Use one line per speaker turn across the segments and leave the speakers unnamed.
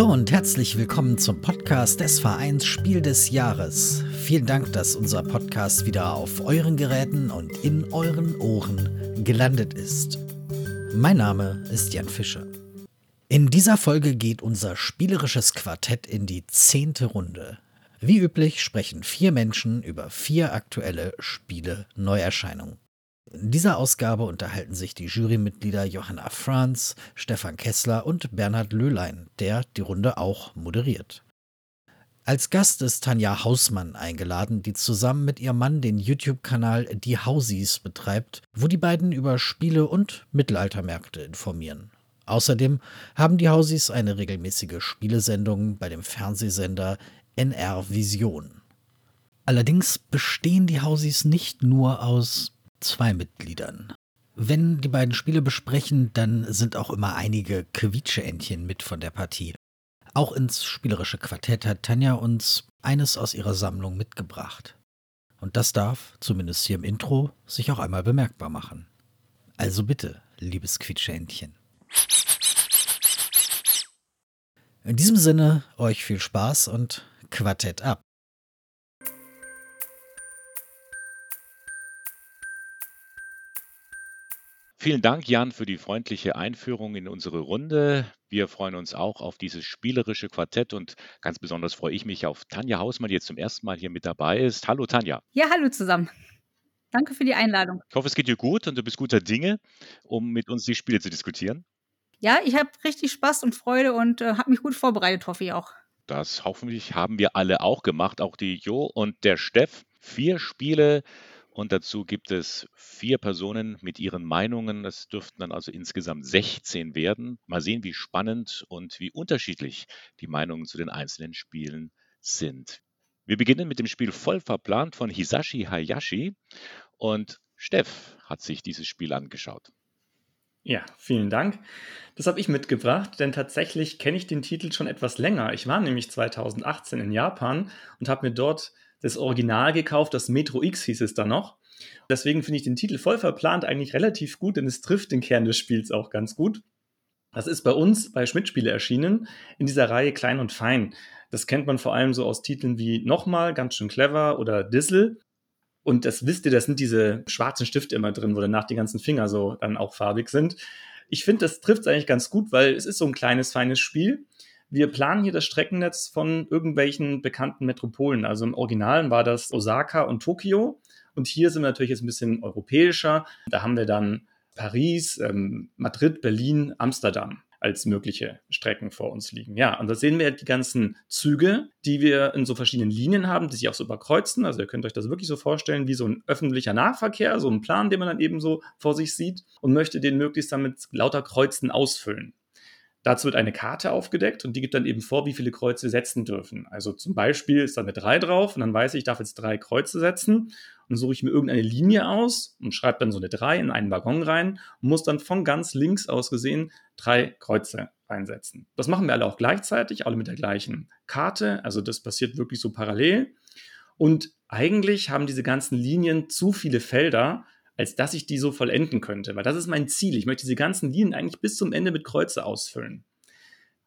Hallo und herzlich willkommen zum Podcast des Vereins Spiel des Jahres. Vielen Dank, dass unser Podcast wieder auf euren Geräten und in euren Ohren gelandet ist. Mein Name ist Jan Fischer. In dieser Folge geht unser spielerisches Quartett in die zehnte Runde. Wie üblich sprechen vier Menschen über vier aktuelle Spiele-Neuerscheinungen. In dieser Ausgabe unterhalten sich die Jurymitglieder Johanna Franz, Stefan Kessler und Bernhard Löhlein, der die Runde auch moderiert. Als Gast ist Tanja Hausmann eingeladen, die zusammen mit ihrem Mann den YouTube-Kanal Die Hausies betreibt, wo die beiden über Spiele und Mittelaltermärkte informieren. Außerdem haben die Hausies eine regelmäßige Spielesendung bei dem Fernsehsender NR Vision. Allerdings bestehen die Hausies nicht nur aus zwei Mitgliedern. Wenn die beiden Spiele besprechen, dann sind auch immer einige Quietscheentchen mit von der Partie. Auch ins spielerische Quartett hat Tanja uns eines aus ihrer Sammlung mitgebracht. Und das darf, zumindest hier im Intro, sich auch einmal bemerkbar machen. Also bitte, liebes Quietscheentchen. In diesem Sinne, euch viel Spaß und Quartett ab.
Vielen Dank, Jan, für die freundliche Einführung in unsere Runde. Wir freuen uns auch auf dieses spielerische Quartett und ganz besonders freue ich mich auf Tanja Hausmann, die jetzt zum ersten Mal hier mit dabei ist. Hallo Tanja.
Ja, hallo zusammen. Danke für die Einladung.
Ich hoffe, es geht dir gut und du bist guter Dinge, um mit uns die Spiele zu diskutieren.
Ja, ich habe richtig Spaß und Freude und äh, habe mich gut vorbereitet, hoffe ich auch.
Das hoffentlich haben wir alle auch gemacht, auch die Jo und der Steff. Vier Spiele und dazu gibt es vier Personen mit ihren Meinungen. Es dürften dann also insgesamt 16 werden. Mal sehen, wie spannend und wie unterschiedlich die Meinungen zu den einzelnen Spielen sind. Wir beginnen mit dem Spiel Voll verplant von Hisashi Hayashi. Und Steff hat sich dieses Spiel angeschaut.
Ja, vielen Dank. Das habe ich mitgebracht, denn tatsächlich kenne ich den Titel schon etwas länger. Ich war nämlich 2018 in Japan und habe mir dort das Original gekauft, das Metro X hieß es da noch. Deswegen finde ich den Titel voll verplant eigentlich relativ gut, denn es trifft den Kern des Spiels auch ganz gut. Das ist bei uns bei Schmidt-Spiele erschienen, in dieser Reihe Klein und Fein. Das kennt man vor allem so aus Titeln wie Nochmal, ganz schön clever oder Dissel. Und das wisst ihr, das sind diese schwarzen Stifte immer drin, wo danach die ganzen Finger so dann auch farbig sind. Ich finde, das trifft es eigentlich ganz gut, weil es ist so ein kleines, feines Spiel. Wir planen hier das Streckennetz von irgendwelchen bekannten Metropolen. Also im Originalen war das Osaka und Tokio. Und hier sind wir natürlich jetzt ein bisschen europäischer. Da haben wir dann Paris, ähm, Madrid, Berlin, Amsterdam als mögliche Strecken vor uns liegen. Ja, und da sehen wir die ganzen Züge, die wir in so verschiedenen Linien haben, die sich auch so überkreuzen. Also ihr könnt euch das wirklich so vorstellen wie so ein öffentlicher Nahverkehr, so ein Plan, den man dann eben so vor sich sieht und möchte den möglichst dann mit lauter Kreuzen ausfüllen. Dazu wird eine Karte aufgedeckt und die gibt dann eben vor, wie viele Kreuze wir setzen dürfen. Also zum Beispiel ist da eine 3 drauf und dann weiß ich, ich darf jetzt drei Kreuze setzen und suche ich mir irgendeine Linie aus und schreibe dann so eine 3 in einen Waggon rein und muss dann von ganz links aus gesehen drei Kreuze einsetzen. Das machen wir alle auch gleichzeitig, alle mit der gleichen Karte. Also das passiert wirklich so parallel. Und eigentlich haben diese ganzen Linien zu viele Felder, als dass ich die so vollenden könnte. Weil das ist mein Ziel. Ich möchte diese ganzen Linien eigentlich bis zum Ende mit Kreuze ausfüllen.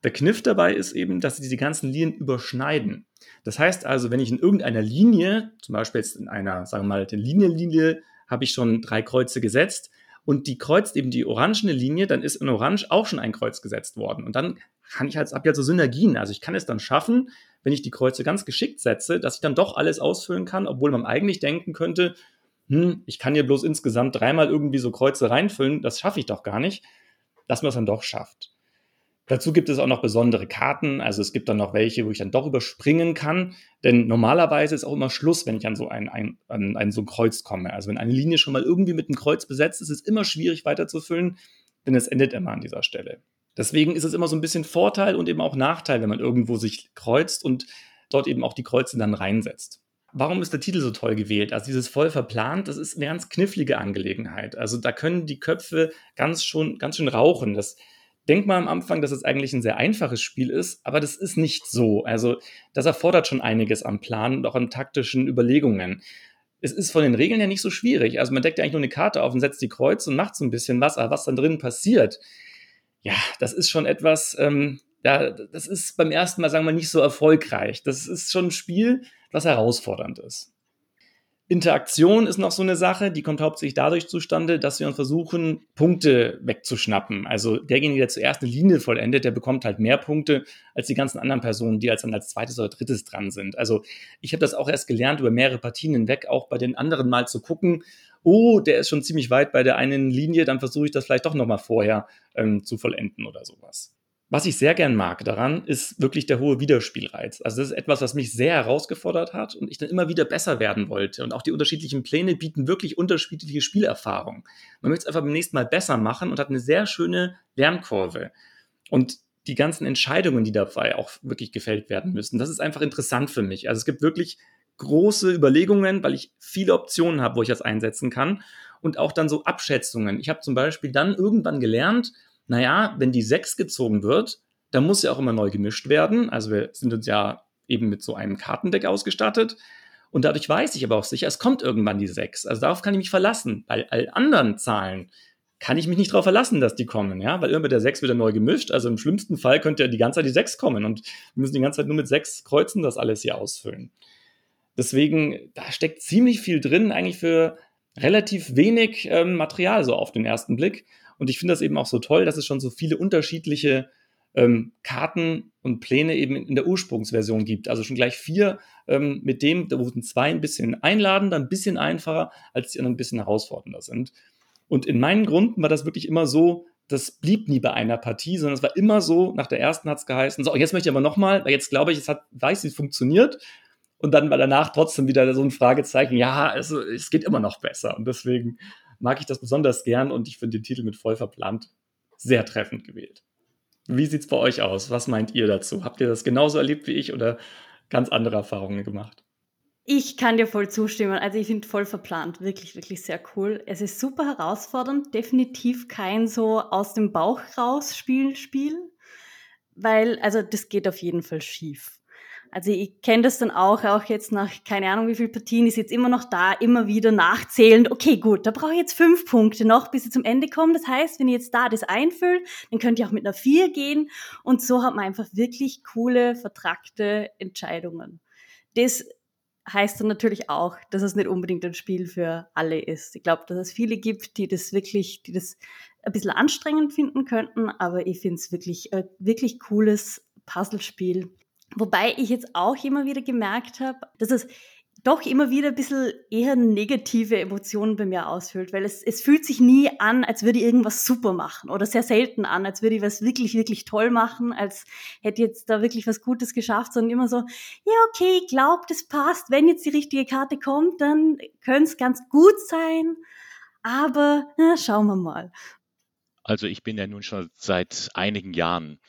Der Kniff dabei ist eben, dass sie diese ganzen Linien überschneiden. Das heißt also, wenn ich in irgendeiner Linie, zum Beispiel jetzt in einer, sagen wir mal, der Linienlinie, habe ich schon drei Kreuze gesetzt und die kreuzt eben die orangene Linie, dann ist in Orange auch schon ein Kreuz gesetzt worden. Und dann kann ich halt, habe ich halt so Synergien. Also ich kann es dann schaffen, wenn ich die Kreuze ganz geschickt setze, dass ich dann doch alles ausfüllen kann, obwohl man eigentlich denken könnte, hm, ich kann hier bloß insgesamt dreimal irgendwie so Kreuze reinfüllen, das schaffe ich doch gar nicht, dass man es dann doch schafft. Dazu gibt es auch noch besondere Karten, also es gibt dann noch welche, wo ich dann doch überspringen kann, denn normalerweise ist auch immer Schluss, wenn ich an so ein, ein, an ein so ein Kreuz komme. Also wenn eine Linie schon mal irgendwie mit einem Kreuz besetzt ist, ist es immer schwierig weiterzufüllen, denn es endet immer an dieser Stelle. Deswegen ist es immer so ein bisschen Vorteil und eben auch Nachteil, wenn man irgendwo sich kreuzt und dort eben auch die Kreuze dann reinsetzt warum ist der Titel so toll gewählt? Also dieses voll verplant, das ist eine ganz knifflige Angelegenheit. Also da können die Köpfe ganz schon, ganz schön rauchen. Das denkt man am Anfang, dass es eigentlich ein sehr einfaches Spiel ist, aber das ist nicht so. Also das erfordert schon einiges am Plan und auch an taktischen Überlegungen. Es ist von den Regeln ja nicht so schwierig. Also man deckt ja eigentlich nur eine Karte auf und setzt die Kreuz und macht so ein bisschen was, aber was dann drin passiert, ja, das ist schon etwas, ähm, ja, das ist beim ersten Mal, sagen wir, nicht so erfolgreich. Das ist schon ein Spiel, was herausfordernd ist. Interaktion ist noch so eine Sache, die kommt hauptsächlich dadurch zustande, dass wir uns versuchen, Punkte wegzuschnappen. Also derjenige, der zuerst eine Linie vollendet, der bekommt halt mehr Punkte als die ganzen anderen Personen, die als dann als zweites oder drittes dran sind. Also ich habe das auch erst gelernt, über mehrere Partien hinweg auch bei den anderen mal zu gucken, oh, der ist schon ziemlich weit bei der einen Linie, dann versuche ich das vielleicht doch nochmal vorher ähm, zu vollenden oder sowas. Was ich sehr gern mag daran, ist wirklich der hohe Wiederspielreiz. Also das ist etwas, was mich sehr herausgefordert hat und ich dann immer wieder besser werden wollte. Und auch die unterschiedlichen Pläne bieten wirklich unterschiedliche Spielerfahrungen. Man möchte es einfach beim nächsten Mal besser machen und hat eine sehr schöne Lernkurve. Und die ganzen Entscheidungen, die dabei auch wirklich gefällt werden müssen, das ist einfach interessant für mich. Also es gibt wirklich große Überlegungen, weil ich viele Optionen habe, wo ich das einsetzen kann. Und auch dann so Abschätzungen. Ich habe zum Beispiel dann irgendwann gelernt, naja, wenn die 6 gezogen wird, dann muss ja auch immer neu gemischt werden. Also wir sind uns ja eben mit so einem Kartendeck ausgestattet. Und dadurch weiß ich aber auch sicher, es kommt irgendwann die 6. Also darauf kann ich mich verlassen. Bei all anderen Zahlen kann ich mich nicht darauf verlassen, dass die kommen, ja, weil mit der 6 wieder neu gemischt. Also im schlimmsten Fall könnte ja die ganze Zeit die 6 kommen und wir müssen die ganze Zeit nur mit 6 Kreuzen das alles hier ausfüllen. Deswegen, da steckt ziemlich viel drin, eigentlich für relativ wenig ähm, Material so auf den ersten Blick. Und ich finde das eben auch so toll, dass es schon so viele unterschiedliche ähm, Karten und Pläne eben in der Ursprungsversion gibt. Also schon gleich vier ähm, mit dem, da wurden zwei ein bisschen einladender, ein bisschen einfacher, als die anderen ein bisschen herausfordernder sind. Und in meinen Gründen war das wirklich immer so, das blieb nie bei einer Partie, sondern es war immer so, nach der ersten hat es geheißen, so, jetzt möchte ich aber nochmal, weil jetzt glaube ich, es hat, weiß, wie es funktioniert. Und dann war danach trotzdem wieder so ein Fragezeichen, ja, also, es geht immer noch besser. Und deswegen mag ich das besonders gern und ich finde den Titel mit voll verplant sehr treffend gewählt. Wie sieht es bei euch aus? Was meint ihr dazu? Habt ihr das genauso erlebt wie ich oder ganz andere Erfahrungen gemacht?
Ich kann dir voll zustimmen. Also ich finde voll verplant wirklich, wirklich sehr cool. Es ist super herausfordernd, definitiv kein so aus dem Bauch raus Spiel, Spiel, weil also das geht auf jeden Fall schief. Also ich kenne das dann auch, auch jetzt nach keine Ahnung wie viel Partien, ist jetzt immer noch da, immer wieder nachzählend, okay gut, da brauche ich jetzt fünf Punkte noch, bis ich zum Ende komme. Das heißt, wenn ich jetzt da das einfülle, dann könnt ihr auch mit einer vier gehen und so hat man einfach wirklich coole, vertragte Entscheidungen. Das heißt dann natürlich auch, dass es nicht unbedingt ein Spiel für alle ist. Ich glaube, dass es viele gibt, die das wirklich, die das ein bisschen anstrengend finden könnten, aber ich finde es wirklich, ein wirklich cooles Puzzlespiel Wobei ich jetzt auch immer wieder gemerkt habe, dass es doch immer wieder ein bisschen eher negative Emotionen bei mir aushöhlt, weil es, es fühlt sich nie an, als würde ich irgendwas super machen oder sehr selten an, als würde ich was wirklich, wirklich toll machen, als hätte ich jetzt da wirklich was Gutes geschafft, sondern immer so, ja, okay, ich glaube, das passt. Wenn jetzt die richtige Karte kommt, dann könnte es ganz gut sein, aber na, schauen wir mal.
Also ich bin ja nun schon seit einigen Jahren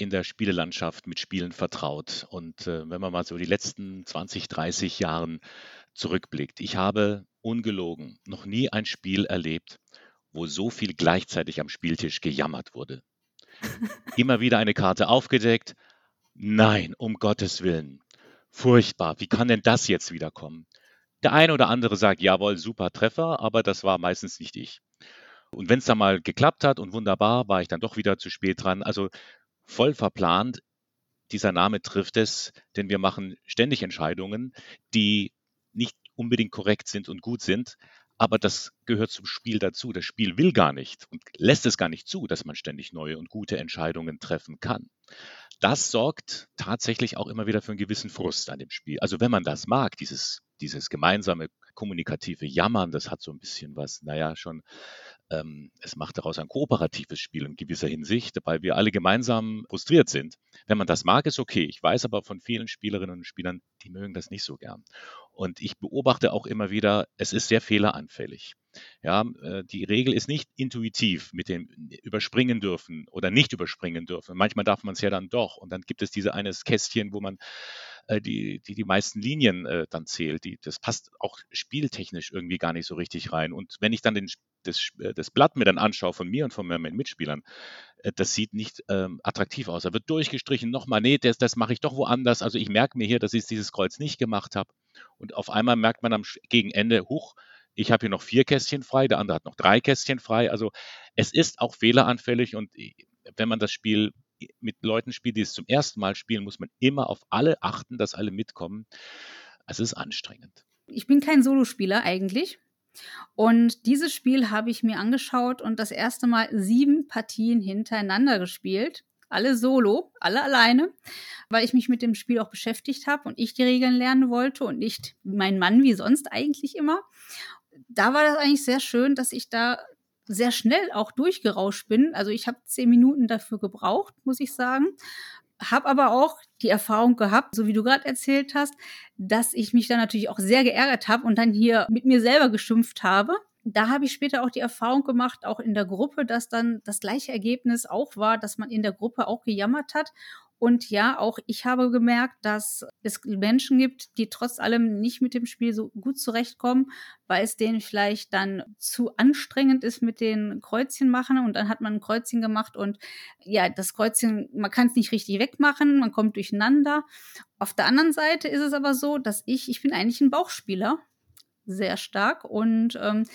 in der Spielelandschaft mit Spielen vertraut. Und äh, wenn man mal so die letzten 20, 30 Jahren zurückblickt, ich habe ungelogen noch nie ein Spiel erlebt, wo so viel gleichzeitig am Spieltisch gejammert wurde. Immer wieder eine Karte aufgedeckt. Nein, um Gottes Willen. Furchtbar. Wie kann denn das jetzt wiederkommen? Der eine oder andere sagt, jawohl, super Treffer, aber das war meistens nicht ich. Und wenn es dann mal geklappt hat und wunderbar, war ich dann doch wieder zu spät dran. Also voll verplant. Dieser Name trifft es, denn wir machen ständig Entscheidungen, die nicht unbedingt korrekt sind und gut sind, aber das gehört zum Spiel dazu. Das Spiel will gar nicht und lässt es gar nicht zu, dass man ständig neue und gute Entscheidungen treffen kann. Das sorgt tatsächlich auch immer wieder für einen gewissen Frust an dem Spiel. Also wenn man das mag, dieses, dieses gemeinsame kommunikative Jammern, das hat so ein bisschen was, naja, schon ähm, es macht daraus ein kooperatives Spiel in gewisser Hinsicht, weil wir alle gemeinsam frustriert sind. Wenn man das mag, ist okay. Ich weiß aber von vielen Spielerinnen und Spielern, die mögen das nicht so gern. Und ich beobachte auch immer wieder, es ist sehr fehleranfällig. Ja, äh, die Regel ist nicht intuitiv mit dem überspringen dürfen oder nicht überspringen dürfen. Manchmal darf man es ja dann doch. Und dann gibt es diese eines Kästchen, wo man äh, die, die die meisten Linien äh, dann zählt. Die, das passt auch spieltechnisch irgendwie gar nicht so richtig rein. Und wenn ich dann den, das, das Blatt mir dann anschaue von mir und von meinen Mitspielern, das sieht nicht ähm, attraktiv aus. Da wird durchgestrichen, nochmal, nee, das, das mache ich doch woanders. Also ich merke mir hier, dass ich dieses Kreuz nicht gemacht habe. Und auf einmal merkt man am Gegenende, huch, ich habe hier noch vier Kästchen frei, der andere hat noch drei Kästchen frei. Also es ist auch fehleranfällig und wenn man das Spiel mit Leuten spielt, die es zum ersten Mal spielen, muss man immer auf alle achten, dass alle mitkommen. Es ist anstrengend.
Ich bin kein Solospieler eigentlich. Und dieses Spiel habe ich mir angeschaut und das erste Mal sieben Partien hintereinander gespielt. Alle solo, alle alleine, weil ich mich mit dem Spiel auch beschäftigt habe und ich die Regeln lernen wollte und nicht mein Mann wie sonst eigentlich immer. Da war das eigentlich sehr schön, dass ich da sehr schnell auch durchgerauscht bin. Also ich habe zehn Minuten dafür gebraucht, muss ich sagen. Hab aber auch die Erfahrung gehabt, so wie du gerade erzählt hast, dass ich mich dann natürlich auch sehr geärgert habe und dann hier mit mir selber geschimpft habe. Da habe ich später auch die Erfahrung gemacht, auch in der Gruppe, dass dann das gleiche Ergebnis auch war, dass man in der Gruppe auch gejammert hat und ja, auch ich habe gemerkt, dass es Menschen gibt, die trotz allem nicht mit dem Spiel so gut zurechtkommen, weil es denen vielleicht dann zu anstrengend ist mit den Kreuzchen machen. Und dann hat man ein Kreuzchen gemacht und ja, das Kreuzchen, man kann es nicht richtig wegmachen, man kommt durcheinander. Auf der anderen Seite ist es aber so, dass ich, ich bin eigentlich ein Bauchspieler, sehr stark. Und ähm,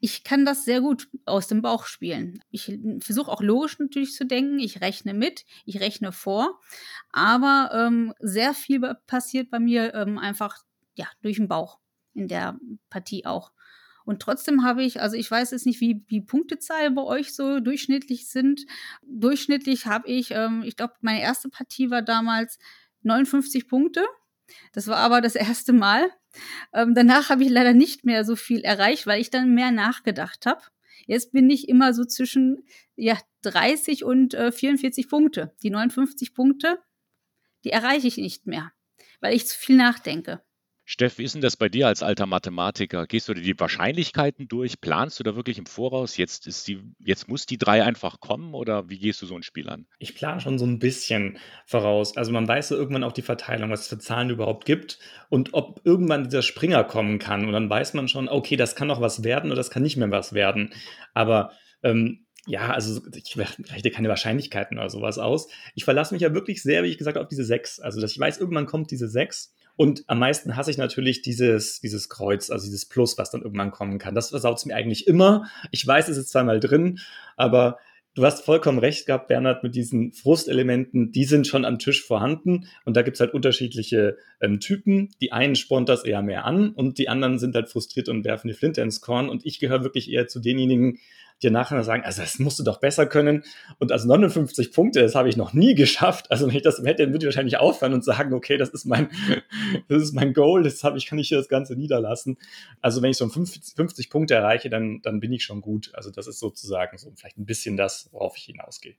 ich kann das sehr gut aus dem Bauch spielen. Ich versuche auch logisch natürlich zu denken. Ich rechne mit, ich rechne vor. Aber ähm, sehr viel passiert bei mir ähm, einfach ja, durch den Bauch in der Partie auch. Und trotzdem habe ich, also ich weiß jetzt nicht, wie die Punktezahl bei euch so durchschnittlich sind. Durchschnittlich habe ich, ähm, ich glaube, meine erste Partie war damals 59 Punkte. Das war aber das erste Mal. Ähm, danach habe ich leider nicht mehr so viel erreicht, weil ich dann mehr nachgedacht habe. Jetzt bin ich immer so zwischen ja, 30 und äh, 44 Punkte. Die 59 Punkte, die erreiche ich nicht mehr, weil ich zu viel nachdenke.
Steff, wie ist denn das bei dir als alter Mathematiker? Gehst du dir die Wahrscheinlichkeiten durch? Planst du da wirklich im Voraus? Jetzt, ist die, jetzt muss die drei einfach kommen oder wie gehst du so ein Spiel an?
Ich plane schon so ein bisschen voraus. Also man weiß so irgendwann auch die Verteilung, was es für Zahlen überhaupt gibt und ob irgendwann dieser Springer kommen kann. Und dann weiß man schon, okay, das kann noch was werden oder das kann nicht mehr was werden. Aber ähm, ja, also ich rechne keine Wahrscheinlichkeiten oder sowas aus. Ich verlasse mich ja wirklich sehr, wie ich gesagt habe, auf diese sechs. Also dass ich weiß, irgendwann kommt diese sechs und am meisten hasse ich natürlich dieses, dieses Kreuz, also dieses Plus, was dann irgendwann kommen kann. Das versaut es mir eigentlich immer. Ich weiß, es ist zweimal drin, aber du hast vollkommen recht gehabt, Bernhard, mit diesen Frustelementen, die sind schon am Tisch vorhanden und da gibt es halt unterschiedliche ähm, Typen. Die einen spornt das eher mehr an und die anderen sind halt frustriert und werfen die Flinte ins Korn und ich gehöre wirklich eher zu denjenigen, dir nachher sagen, also das musst du doch besser können. Und also 59 Punkte, das habe ich noch nie geschafft. Also wenn ich das hätte, dann würde ich wahrscheinlich aufhören und sagen, okay, das ist mein, das ist mein Goal, das habe ich, kann ich hier das Ganze niederlassen. Also wenn ich so 50, 50 Punkte erreiche, dann, dann bin ich schon gut. Also das ist sozusagen so vielleicht ein bisschen das, worauf ich hinausgehe.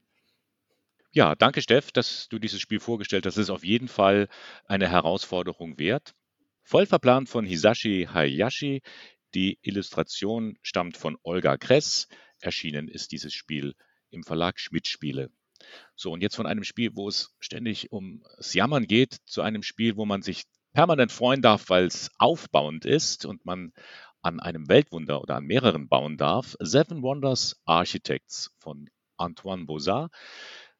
Ja, danke Steff, dass du dieses Spiel vorgestellt hast. Es ist auf jeden Fall eine Herausforderung wert. Voll verplant von Hisashi Hayashi. Die Illustration stammt von Olga Kress. Erschienen ist dieses Spiel im Verlag Schmidt Spiele. So, und jetzt von einem Spiel, wo es ständig ums Jammern geht, zu einem Spiel, wo man sich permanent freuen darf, weil es aufbauend ist und man an einem Weltwunder oder an mehreren bauen darf. Seven Wonders Architects von Antoine Bozard.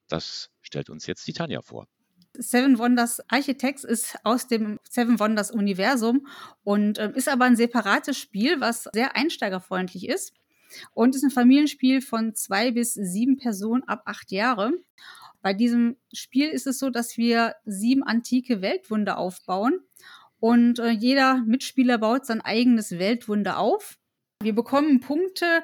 Das stellt uns jetzt die Tanja vor.
Seven Wonders Architects ist aus dem Seven Wonders Universum und äh, ist aber ein separates Spiel, was sehr einsteigerfreundlich ist. Und ist ein Familienspiel von zwei bis sieben Personen ab acht Jahre. Bei diesem Spiel ist es so, dass wir sieben antike Weltwunder aufbauen und äh, jeder Mitspieler baut sein eigenes Weltwunder auf. Wir bekommen Punkte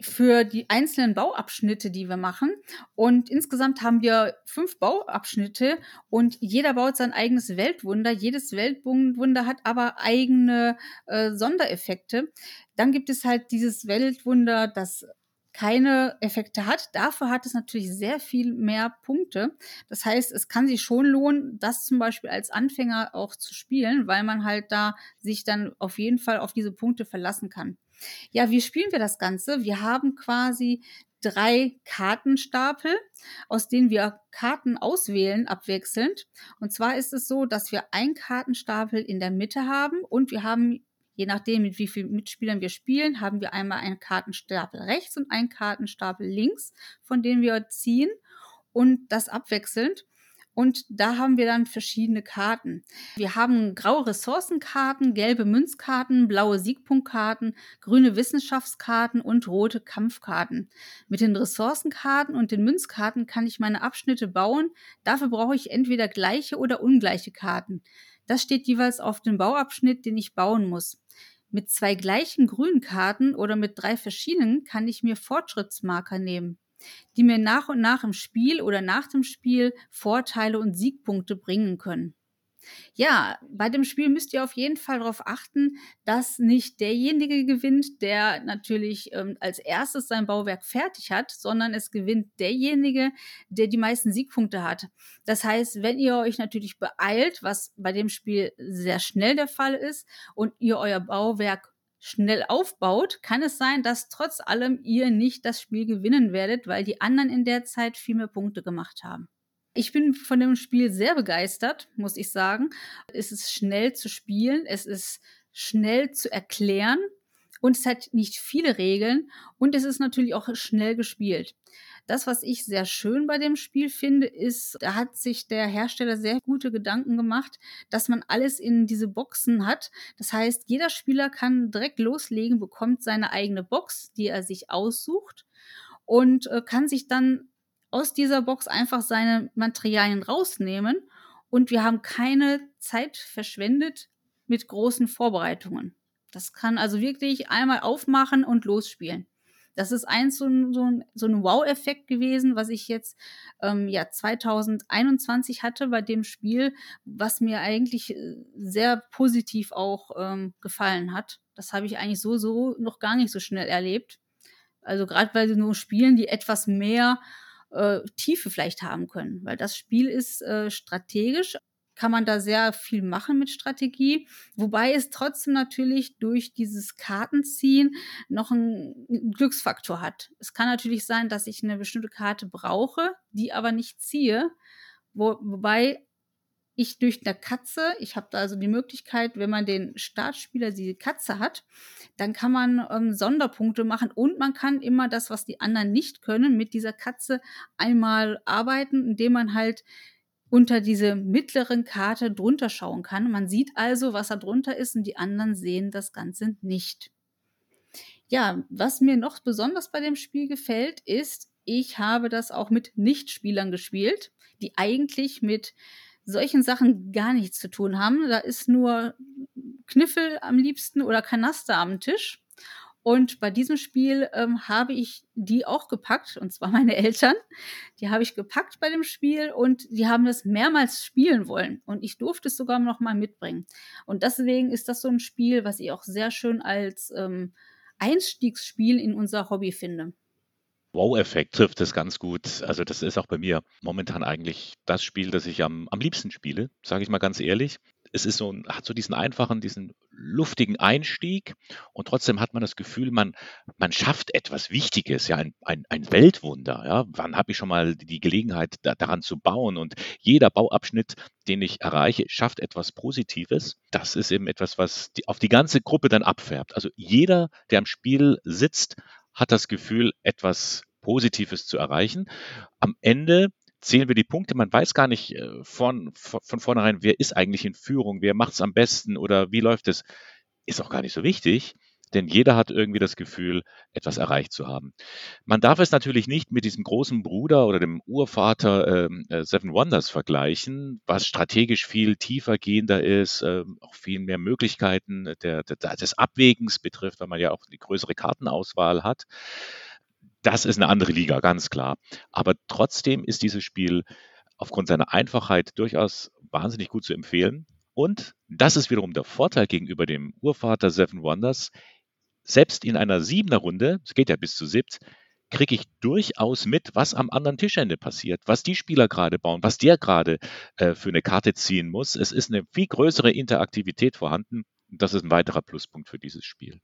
für die einzelnen Bauabschnitte, die wir machen. Und insgesamt haben wir fünf Bauabschnitte und jeder baut sein eigenes Weltwunder. Jedes Weltwunder hat aber eigene äh, Sondereffekte. Dann gibt es halt dieses Weltwunder, das keine Effekte hat. Dafür hat es natürlich sehr viel mehr Punkte. Das heißt, es kann sich schon lohnen, das zum Beispiel als Anfänger auch zu spielen, weil man halt da sich dann auf jeden Fall auf diese Punkte verlassen kann. Ja, wie spielen wir das Ganze? Wir haben quasi drei Kartenstapel, aus denen wir Karten auswählen, abwechselnd. Und zwar ist es so, dass wir einen Kartenstapel in der Mitte haben und wir haben, je nachdem, mit wie vielen Mitspielern wir spielen, haben wir einmal einen Kartenstapel rechts und einen Kartenstapel links, von denen wir ziehen und das abwechselnd. Und da haben wir dann verschiedene Karten. Wir haben graue Ressourcenkarten, gelbe Münzkarten, blaue Siegpunktkarten, grüne Wissenschaftskarten und rote Kampfkarten. Mit den Ressourcenkarten und den Münzkarten kann ich meine Abschnitte bauen. Dafür brauche ich entweder gleiche oder ungleiche Karten. Das steht jeweils auf dem Bauabschnitt, den ich bauen muss. Mit zwei gleichen grünen Karten oder mit drei verschiedenen kann ich mir Fortschrittsmarker nehmen die mir nach und nach im Spiel oder nach dem Spiel Vorteile und Siegpunkte bringen können. Ja, bei dem Spiel müsst ihr auf jeden Fall darauf achten, dass nicht derjenige gewinnt, der natürlich ähm, als erstes sein Bauwerk fertig hat, sondern es gewinnt derjenige, der die meisten Siegpunkte hat. Das heißt, wenn ihr euch natürlich beeilt, was bei dem Spiel sehr schnell der Fall ist, und ihr euer Bauwerk schnell aufbaut, kann es sein, dass trotz allem ihr nicht das Spiel gewinnen werdet, weil die anderen in der Zeit viel mehr Punkte gemacht haben. Ich bin von dem Spiel sehr begeistert, muss ich sagen. Es ist schnell zu spielen, es ist schnell zu erklären und es hat nicht viele Regeln und es ist natürlich auch schnell gespielt. Das, was ich sehr schön bei dem Spiel finde, ist, da hat sich der Hersteller sehr gute Gedanken gemacht, dass man alles in diese Boxen hat. Das heißt, jeder Spieler kann direkt loslegen, bekommt seine eigene Box, die er sich aussucht und äh, kann sich dann aus dieser Box einfach seine Materialien rausnehmen. Und wir haben keine Zeit verschwendet mit großen Vorbereitungen. Das kann also wirklich einmal aufmachen und losspielen. Das ist eins so ein, so ein, Wow-Effekt gewesen, was ich jetzt ähm, ja 2021 hatte bei dem Spiel, was mir eigentlich äh, sehr positiv auch ähm, gefallen hat. Das habe ich eigentlich so, so noch gar nicht so schnell erlebt. Also gerade bei so Spielen, die etwas mehr äh, Tiefe vielleicht haben können, weil das Spiel ist äh, strategisch, kann man da sehr viel machen mit Strategie, wobei es trotzdem natürlich durch dieses Kartenziehen noch einen Glücksfaktor hat. Es kann natürlich sein, dass ich eine bestimmte Karte brauche, die aber nicht ziehe, wo, wobei ich durch eine Katze, ich habe da also die Möglichkeit, wenn man den Startspieler die Katze hat, dann kann man ähm, Sonderpunkte machen und man kann immer das, was die anderen nicht können, mit dieser Katze einmal arbeiten, indem man halt unter diese mittleren Karte drunter schauen kann. Man sieht also, was da drunter ist und die anderen sehen das Ganze nicht. Ja, was mir noch besonders bei dem Spiel gefällt, ist, ich habe das auch mit Nichtspielern gespielt, die eigentlich mit solchen Sachen gar nichts zu tun haben. Da ist nur Kniffel am liebsten oder Kanaster am Tisch. Und bei diesem Spiel ähm, habe ich die auch gepackt, und zwar meine Eltern. Die habe ich gepackt bei dem Spiel und die haben das mehrmals spielen wollen. Und ich durfte es sogar noch mal mitbringen. Und deswegen ist das so ein Spiel, was ich auch sehr schön als ähm, Einstiegsspiel in unser Hobby finde.
Wow-Effekt trifft es ganz gut. Also das ist auch bei mir momentan eigentlich das Spiel, das ich am, am liebsten spiele, sage ich mal ganz ehrlich es ist so, hat so diesen einfachen, diesen luftigen Einstieg und trotzdem hat man das Gefühl, man, man schafft etwas Wichtiges, ja, ein, ein, ein Weltwunder. Ja. Wann habe ich schon mal die Gelegenheit, da, daran zu bauen? Und jeder Bauabschnitt, den ich erreiche, schafft etwas Positives. Das ist eben etwas, was die, auf die ganze Gruppe dann abfärbt. Also jeder, der am Spiel sitzt, hat das Gefühl, etwas Positives zu erreichen. Am Ende zählen wir die Punkte. Man weiß gar nicht äh, von, von vornherein, wer ist eigentlich in Führung, wer macht es am besten oder wie läuft es. Ist auch gar nicht so wichtig, denn jeder hat irgendwie das Gefühl, etwas erreicht zu haben. Man darf es natürlich nicht mit diesem großen Bruder oder dem Urvater ähm, äh, Seven Wonders vergleichen, was strategisch viel tiefer gehender ist, äh, auch viel mehr Möglichkeiten der, der, des Abwägens betrifft, weil man ja auch die größere Kartenauswahl hat das ist eine andere Liga, ganz klar. Aber trotzdem ist dieses Spiel aufgrund seiner Einfachheit durchaus wahnsinnig gut zu empfehlen. Und das ist wiederum der Vorteil gegenüber dem Urvater Seven Wonders. Selbst in einer siebener Runde, es geht ja bis zu siebt, kriege ich durchaus mit, was am anderen Tischende passiert, was die Spieler gerade bauen, was der gerade äh, für eine Karte ziehen muss. Es ist eine viel größere Interaktivität vorhanden. Und das ist ein weiterer Pluspunkt für dieses Spiel.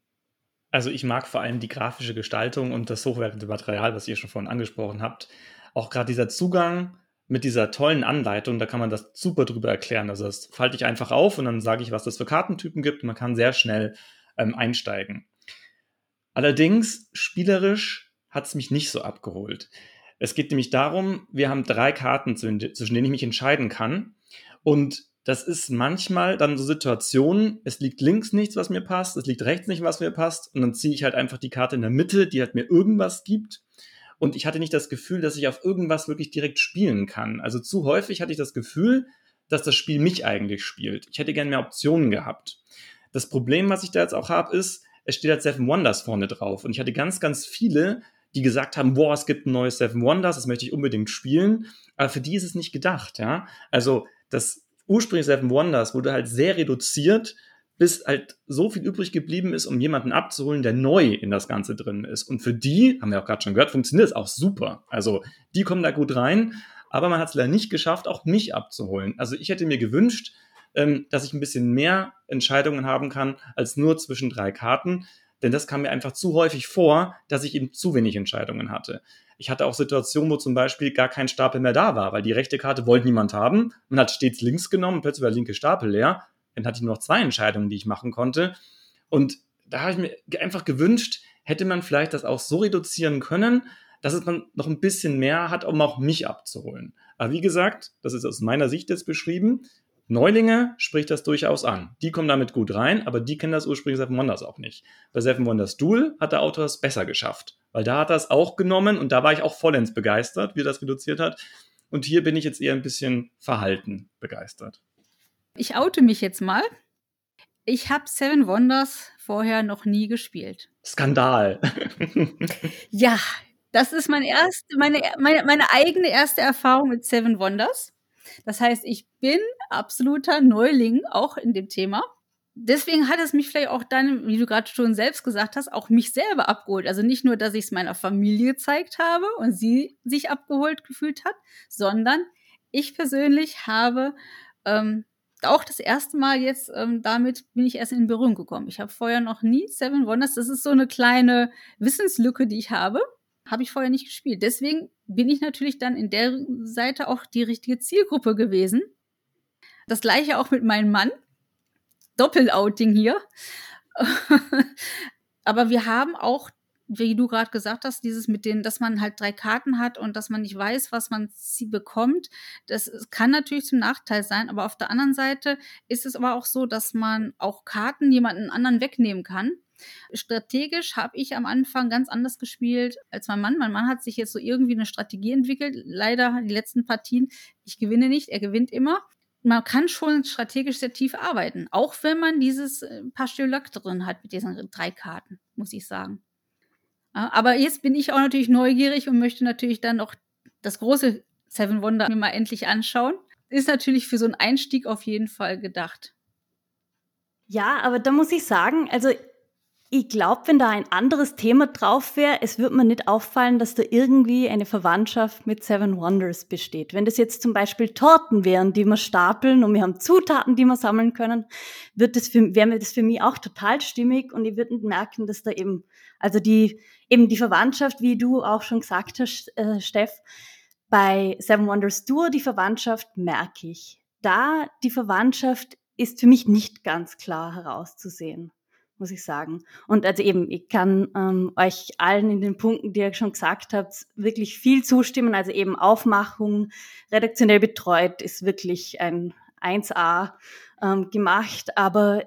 Also ich mag vor allem die grafische Gestaltung und das hochwertige Material, was ihr schon vorhin angesprochen habt. Auch gerade dieser Zugang mit dieser tollen Anleitung, da kann man das super drüber erklären. Also das falte ich einfach auf und dann sage ich, was das für Kartentypen gibt. Man kann sehr schnell ähm, einsteigen. Allerdings, spielerisch hat es mich nicht so abgeholt. Es geht nämlich darum, wir haben drei Karten, zwischen denen ich mich entscheiden kann. Und das ist manchmal dann so Situationen, es liegt links nichts, was mir passt, es liegt rechts nicht, was mir passt. Und dann ziehe ich halt einfach die Karte in der Mitte, die halt mir irgendwas gibt. Und ich hatte nicht das Gefühl, dass ich auf irgendwas wirklich direkt spielen kann. Also zu häufig hatte ich das Gefühl, dass das Spiel mich eigentlich spielt. Ich hätte gerne mehr Optionen gehabt. Das Problem, was ich da jetzt auch habe, ist, es steht halt Seven Wonders vorne drauf. Und ich hatte ganz, ganz viele, die gesagt haben, boah, es gibt ein neues Seven Wonders, das möchte ich unbedingt spielen. Aber für die ist es nicht gedacht, ja. Also das ursprüngliche Seven Wonders wurde halt sehr reduziert, bis halt so viel übrig geblieben ist, um jemanden abzuholen, der neu in das Ganze drin ist. Und für die, haben wir auch gerade schon gehört, funktioniert es auch super. Also die kommen da gut rein, aber man hat es leider nicht geschafft, auch mich abzuholen. Also ich hätte mir gewünscht, ähm, dass ich ein bisschen mehr Entscheidungen haben kann als nur zwischen drei Karten. Denn das kam mir einfach zu häufig vor, dass ich eben zu wenig Entscheidungen hatte. Ich hatte auch Situationen, wo zum Beispiel gar kein Stapel mehr da war, weil die rechte Karte wollte niemand haben. Man hat stets links genommen, plötzlich war der linke Stapel leer. Dann hatte ich nur noch zwei Entscheidungen, die ich machen konnte. Und da habe ich mir einfach gewünscht, hätte man vielleicht das auch so reduzieren können, dass es man noch ein bisschen mehr hat, um auch mich abzuholen. Aber wie gesagt, das ist aus meiner Sicht jetzt beschrieben. Neulinge spricht das durchaus an. Die kommen damit gut rein, aber die kennen das ursprüngliche Seven Wonders auch nicht. Bei Seven Wonders Duel hat der Autor es besser geschafft, weil da hat er es auch genommen und da war ich auch vollends begeistert, wie er das reduziert hat. Und hier bin ich jetzt eher ein bisschen verhalten begeistert.
Ich oute mich jetzt mal. Ich habe Seven Wonders vorher noch nie gespielt.
Skandal.
ja, das ist mein erst, meine, meine, meine eigene erste Erfahrung mit Seven Wonders. Das heißt, ich bin absoluter Neuling auch in dem Thema. Deswegen hat es mich vielleicht auch dann, wie du gerade schon selbst gesagt hast, auch mich selber abgeholt. Also nicht nur, dass ich es meiner Familie gezeigt habe und sie sich abgeholt gefühlt hat, sondern ich persönlich habe ähm, auch das erste Mal jetzt ähm, damit bin ich erst in Berührung gekommen. Ich habe vorher noch nie Seven Wonders. Das ist so eine kleine Wissenslücke, die ich habe. Habe ich vorher nicht gespielt. Deswegen bin ich natürlich dann in der Seite auch die richtige Zielgruppe gewesen. Das gleiche auch mit meinem Mann. Doppelouting hier. Aber wir haben auch, wie du gerade gesagt hast, dieses mit den, dass man halt drei Karten hat und dass man nicht weiß, was man sie bekommt. Das kann natürlich zum Nachteil sein. Aber auf der anderen Seite ist es aber auch so, dass man auch Karten jemanden anderen wegnehmen kann Strategisch habe ich am Anfang ganz anders gespielt als mein Mann. Mein Mann hat sich jetzt so irgendwie eine Strategie entwickelt. Leider die letzten Partien, ich gewinne nicht, er gewinnt immer. Man kann schon strategisch sehr tief arbeiten, auch wenn man dieses äh, Pastelöck drin hat mit diesen drei Karten, muss ich sagen. Aber jetzt bin ich auch natürlich neugierig und möchte natürlich dann auch das große Seven Wonder mir mal endlich anschauen. Ist natürlich für so einen Einstieg auf jeden Fall gedacht.
Ja, aber da muss ich sagen, also ich glaube, wenn da ein anderes Thema drauf wäre, es würde mir nicht auffallen, dass da irgendwie eine Verwandtschaft mit Seven Wonders besteht. Wenn das jetzt zum Beispiel Torten wären, die wir stapeln und wir haben Zutaten, die wir sammeln können, wird wäre mir das für mich auch total stimmig und ich würde merken, dass da eben, also die, eben die Verwandtschaft, wie du auch schon gesagt hast, äh, Steff, bei Seven Wonders Duo, die Verwandtschaft merke ich. Da die Verwandtschaft ist für mich nicht ganz klar herauszusehen muss ich sagen. Und also eben, ich kann ähm, euch allen in den Punkten, die ihr schon gesagt habt, wirklich viel zustimmen. Also eben Aufmachung, redaktionell betreut ist wirklich ein 1A ähm, gemacht. Aber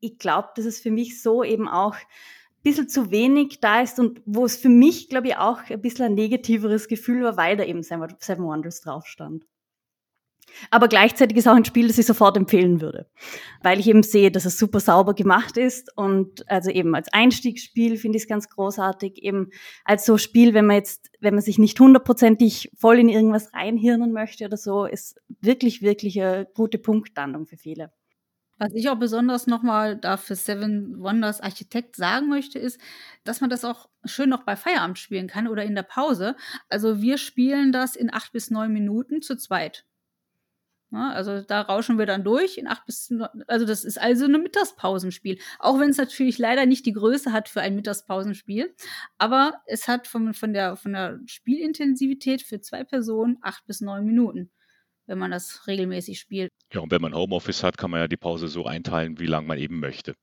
ich glaube, dass es für mich so eben auch ein bisschen zu wenig da ist und wo es für mich, glaube ich, auch ein bisschen ein negativeres Gefühl war, weil da eben Seven Wonders drauf stand. Aber gleichzeitig ist auch ein Spiel, das ich sofort empfehlen würde, weil ich eben sehe, dass es super sauber gemacht ist und also eben als Einstiegsspiel finde ich es ganz großartig, eben als so Spiel, wenn man jetzt, wenn man sich nicht hundertprozentig voll in irgendwas reinhirnen möchte oder so, ist wirklich, wirklich eine gute Punktlandung für viele.
Was ich auch besonders nochmal da für Seven Wonders Architekt sagen möchte, ist, dass man das auch schön noch bei Feierabend spielen kann oder in der Pause. Also wir spielen das in acht bis neun Minuten zu zweit. Ja, also da rauschen wir dann durch in acht bis also das ist also ein Mittagspausenspiel. Auch wenn es natürlich leider nicht die Größe hat für ein Mittagspausenspiel, aber es hat von, von der von der Spielintensivität für zwei Personen acht bis neun Minuten. wenn man das regelmäßig spielt.
Ja, und wenn man Homeoffice hat, kann man ja die Pause so einteilen, wie lange man eben möchte.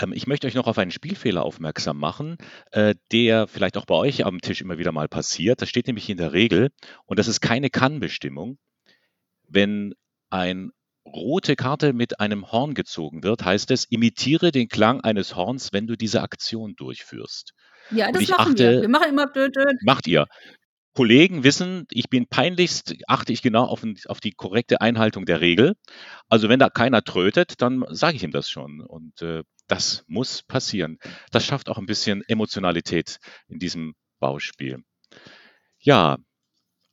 Ähm, ich möchte euch noch auf einen Spielfehler aufmerksam machen, äh, der vielleicht auch bei euch am Tisch immer wieder mal passiert. Das steht nämlich in der Regel, und das ist keine Kann-Bestimmung. Wenn ein rote Karte mit einem Horn gezogen wird, heißt es, imitiere den Klang eines Horns, wenn du diese Aktion durchführst.
Ja, das machen
achte,
wir. Wir machen immer dö, dö.
macht ihr. Kollegen wissen, ich bin peinlichst, achte ich genau auf, auf die korrekte Einhaltung der Regel. Also wenn da keiner trötet, dann sage ich ihm das schon. Und äh, das muss passieren. Das schafft auch ein bisschen Emotionalität in diesem Bauspiel. Ja,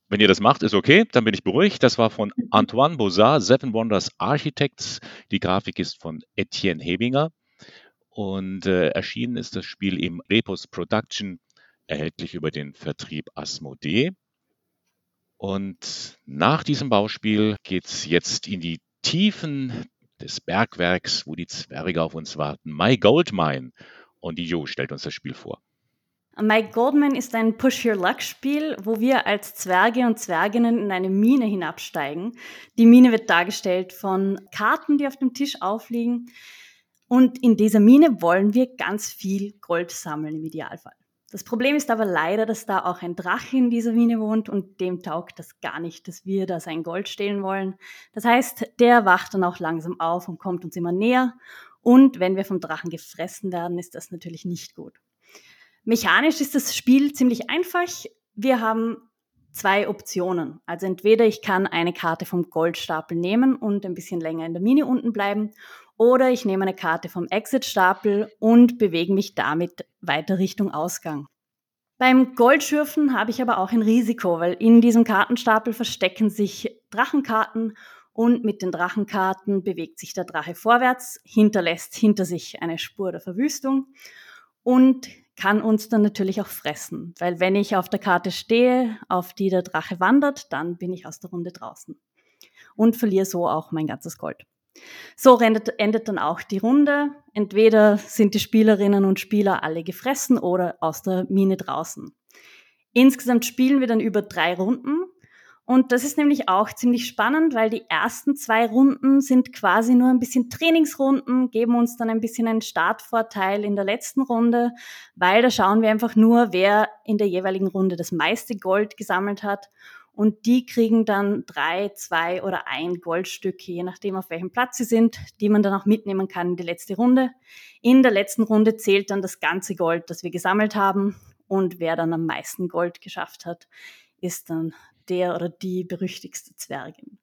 wenn ihr das macht, ist okay, dann bin ich beruhigt. Das war von Antoine Bozard, Seven Wonders Architects. Die Grafik ist von Etienne Hebinger. Und äh, erschienen ist das Spiel im Repos Production, erhältlich über den Vertrieb Asmodee. Und nach diesem Bauspiel geht es jetzt in die Tiefen des Bergwerks, wo die Zwerge auf uns warten. My Gold Mine. Und die Jo stellt uns das Spiel vor.
My Goldman ist ein Push Your Luck Spiel, wo wir als Zwerge und Zwerginnen in eine Mine hinabsteigen. Die Mine wird dargestellt von Karten, die auf dem Tisch aufliegen. Und in dieser Mine wollen wir ganz viel Gold sammeln im Idealfall. Das Problem ist aber leider, dass da auch ein Drache in dieser Mine wohnt und dem taugt das gar nicht, dass wir da sein Gold stehlen wollen. Das heißt, der wacht dann auch langsam auf und kommt uns immer näher. Und wenn wir vom Drachen gefressen werden, ist das natürlich nicht gut. Mechanisch ist das Spiel ziemlich einfach. Wir haben zwei Optionen. Also entweder ich kann eine Karte vom Goldstapel nehmen und ein bisschen länger in der Mine unten bleiben, oder ich nehme eine Karte vom Exit-Stapel und bewege mich damit weiter Richtung Ausgang. Beim Goldschürfen habe ich aber auch ein Risiko, weil in diesem Kartenstapel verstecken sich Drachenkarten und mit den Drachenkarten bewegt sich der Drache vorwärts, hinterlässt hinter sich eine Spur der Verwüstung und kann uns dann natürlich auch fressen, weil wenn ich auf der Karte stehe, auf die der Drache wandert, dann bin ich aus der Runde draußen und verliere so auch mein ganzes Gold. So endet, endet dann auch die Runde. Entweder sind die Spielerinnen und Spieler alle gefressen oder aus der Mine draußen. Insgesamt spielen wir dann über drei Runden. Und das ist nämlich auch ziemlich spannend, weil die ersten zwei Runden sind quasi nur ein bisschen Trainingsrunden, geben uns dann ein bisschen einen Startvorteil in der letzten Runde, weil da schauen wir einfach nur, wer in der jeweiligen Runde das meiste Gold gesammelt hat und die kriegen dann drei, zwei oder ein Goldstück, je nachdem auf welchem Platz sie sind, die man dann auch mitnehmen kann in die letzte Runde. In der letzten Runde zählt dann das ganze Gold, das wir gesammelt haben und wer dann am meisten Gold geschafft hat, ist dann der oder die berüchtigste Zwergin.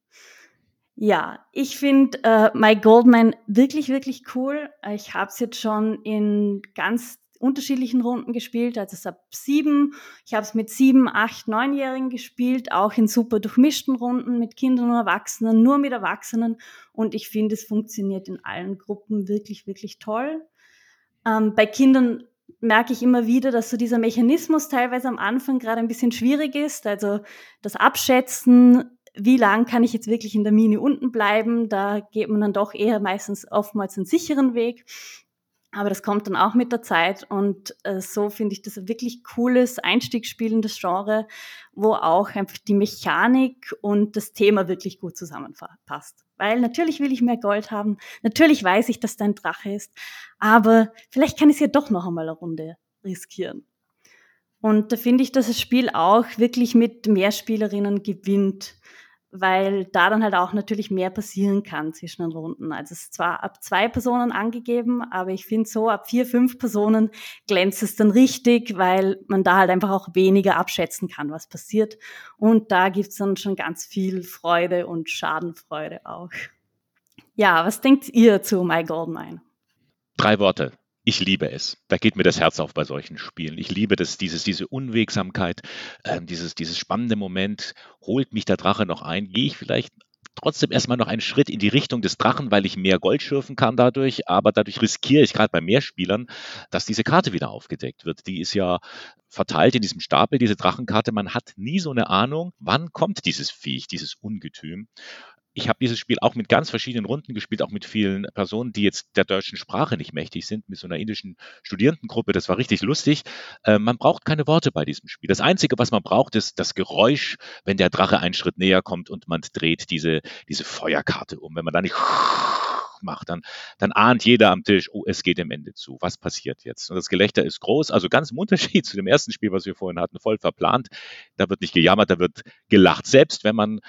Ja, ich finde äh, My Goldman wirklich, wirklich cool. Ich habe es jetzt schon in ganz unterschiedlichen Runden gespielt, also ab sieben. Ich habe es mit sieben, acht, neunjährigen gespielt, auch in super durchmischten Runden mit Kindern und Erwachsenen, nur mit Erwachsenen. Und ich finde, es funktioniert in allen Gruppen wirklich, wirklich toll. Ähm, bei Kindern merke ich immer wieder, dass so dieser Mechanismus teilweise am Anfang gerade ein bisschen schwierig ist. Also das Abschätzen, wie lang kann ich jetzt wirklich in der Mini unten bleiben, da geht man dann doch eher meistens oftmals einen sicheren Weg. Aber das kommt dann auch mit der Zeit und äh, so finde ich das ein wirklich cooles Einstiegsspiel in das Genre, wo auch einfach die Mechanik und das Thema wirklich gut zusammenpasst. Weil natürlich will ich mehr Gold haben, natürlich weiß ich, dass da ein Drache ist, aber vielleicht kann ich es ja doch noch einmal eine Runde riskieren. Und da finde ich, dass das Spiel auch wirklich mit mehr Spielerinnen gewinnt weil da dann halt auch natürlich mehr passieren kann zwischen den Runden. Also es ist zwar ab zwei Personen angegeben, aber ich finde so ab vier, fünf Personen glänzt es dann richtig, weil man da halt einfach auch weniger abschätzen kann, was passiert. Und da gibt's dann schon ganz viel Freude und Schadenfreude auch. Ja, was denkt ihr zu My Goldmine?
Drei Worte ich liebe es. Da geht mir das Herz auf bei solchen Spielen. Ich liebe das, dieses, diese Unwegsamkeit, äh, dieses, dieses spannende Moment. Holt mich der Drache noch ein? Gehe ich vielleicht trotzdem erstmal noch einen Schritt in die Richtung des Drachen, weil ich mehr Gold schürfen kann dadurch, aber dadurch riskiere ich gerade bei mehr Spielern, dass diese Karte wieder aufgedeckt wird. Die ist ja verteilt in diesem Stapel, diese Drachenkarte. Man hat nie so eine Ahnung, wann kommt dieses Viech, dieses Ungetüm. Ich habe dieses Spiel auch mit ganz verschiedenen Runden gespielt, auch mit vielen Personen, die jetzt der deutschen Sprache nicht mächtig sind, mit so einer indischen Studierendengruppe. Das war richtig lustig. Äh, man braucht keine Worte bei diesem Spiel. Das Einzige, was man braucht, ist das Geräusch, wenn der Drache einen Schritt näher kommt und man dreht diese, diese Feuerkarte um. Wenn man da nicht macht, dann, dann ahnt jeder am Tisch, oh, es geht dem Ende zu. Was passiert jetzt? Und das Gelächter ist groß, also ganz im Unterschied zu dem ersten Spiel, was wir vorhin hatten, voll verplant. Da wird nicht gejammert, da wird gelacht. Selbst wenn man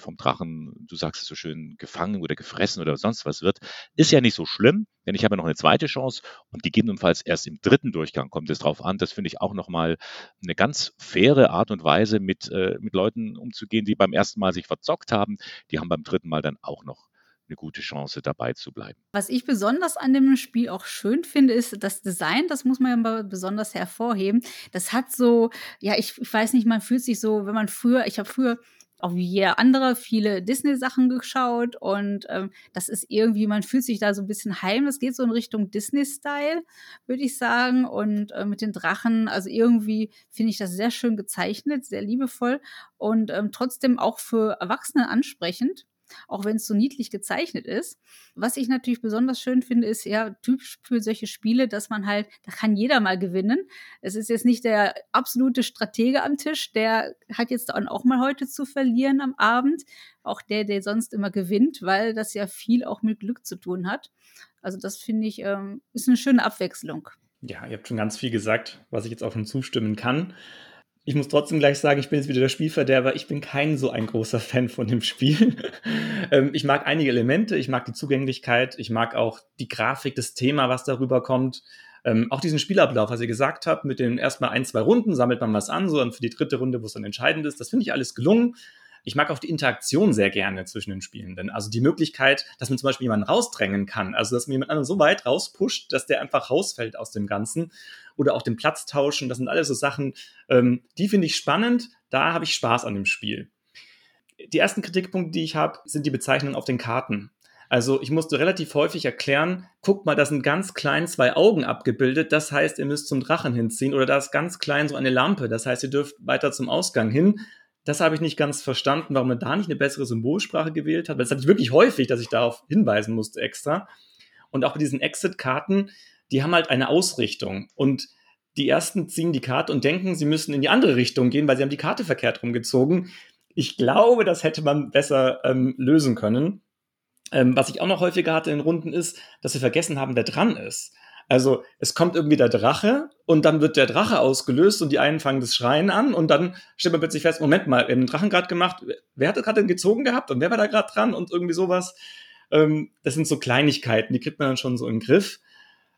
vom Drachen, du sagst es so schön, gefangen oder gefressen oder sonst was wird, ist ja nicht so schlimm, denn ich habe noch eine zweite Chance und gegebenenfalls erst im dritten Durchgang kommt es drauf an. Das finde ich auch nochmal eine ganz faire Art und Weise, mit, äh, mit Leuten umzugehen, die beim ersten Mal sich verzockt haben. Die haben beim dritten Mal dann auch noch eine gute Chance dabei zu bleiben.
Was ich besonders an dem Spiel auch schön finde, ist das Design, das muss man ja besonders hervorheben. Das hat so, ja, ich, ich weiß nicht, man fühlt sich so, wenn man früher, ich habe früher auch wie jeder andere viele Disney-Sachen geschaut und ähm, das ist irgendwie, man fühlt sich da so ein bisschen heim. Das geht so in Richtung Disney-Style, würde ich sagen. Und äh, mit den Drachen, also irgendwie finde ich das sehr schön gezeichnet, sehr liebevoll und ähm, trotzdem auch für Erwachsene ansprechend auch wenn es so niedlich gezeichnet ist. Was ich natürlich besonders schön finde, ist ja typisch für solche Spiele, dass man halt, da kann jeder mal gewinnen. Es ist jetzt nicht der absolute Stratege am Tisch, der hat jetzt dann auch mal heute zu verlieren am Abend. Auch der, der sonst immer gewinnt, weil das ja viel auch mit Glück zu tun hat. Also das finde ich, ähm, ist eine schöne Abwechslung.
Ja, ihr habt schon ganz viel gesagt, was ich jetzt auch schon zustimmen kann. Ich muss trotzdem gleich sagen, ich bin jetzt wieder der Spielverderber. Ich bin kein so ein großer Fan von dem Spiel. ähm, ich mag einige Elemente, ich mag die Zugänglichkeit, ich mag auch die Grafik, das Thema, was darüber kommt. Ähm, auch diesen Spielablauf, was ihr gesagt habt, mit den erstmal ein, zwei Runden sammelt man was an, so und für die dritte Runde, wo es dann entscheidend ist, das finde ich alles gelungen. Ich mag auch die Interaktion sehr gerne zwischen den Spielenden. Also die Möglichkeit, dass man zum Beispiel jemanden rausdrängen kann. Also dass man jemand anderen so weit rauspusht, dass der einfach rausfällt aus dem Ganzen. Oder auch den Platz tauschen. Das sind alles so Sachen, ähm, die finde ich spannend. Da habe ich Spaß an dem Spiel. Die ersten Kritikpunkte, die ich habe, sind die Bezeichnungen auf den Karten. Also ich musste relativ häufig erklären, guckt mal, da sind ganz klein zwei Augen abgebildet. Das heißt, ihr müsst zum Drachen hinziehen. Oder da ist ganz klein so eine Lampe. Das heißt, ihr dürft weiter zum Ausgang hin. Das habe ich nicht ganz verstanden, warum man da nicht eine bessere Symbolsprache gewählt hat, weil das hatte ich wirklich häufig, dass ich darauf hinweisen musste extra. Und auch bei diesen Exit-Karten, die haben halt eine Ausrichtung. Und die ersten ziehen die Karte und denken, sie müssen in die andere Richtung gehen, weil sie haben die Karte verkehrt rumgezogen. Ich glaube, das hätte man besser ähm, lösen können. Ähm, was ich auch noch häufiger hatte in Runden ist, dass wir vergessen haben, wer dran ist. Also es kommt irgendwie der Drache und dann wird der Drache ausgelöst und die einen fangen das Schreien an und dann stellt man plötzlich fest, Moment mal, wir haben den Drachen gerade gemacht, wer hat gerade gezogen gehabt und wer war da gerade dran und irgendwie sowas. Ähm, das sind so Kleinigkeiten, die kriegt man dann schon so im Griff.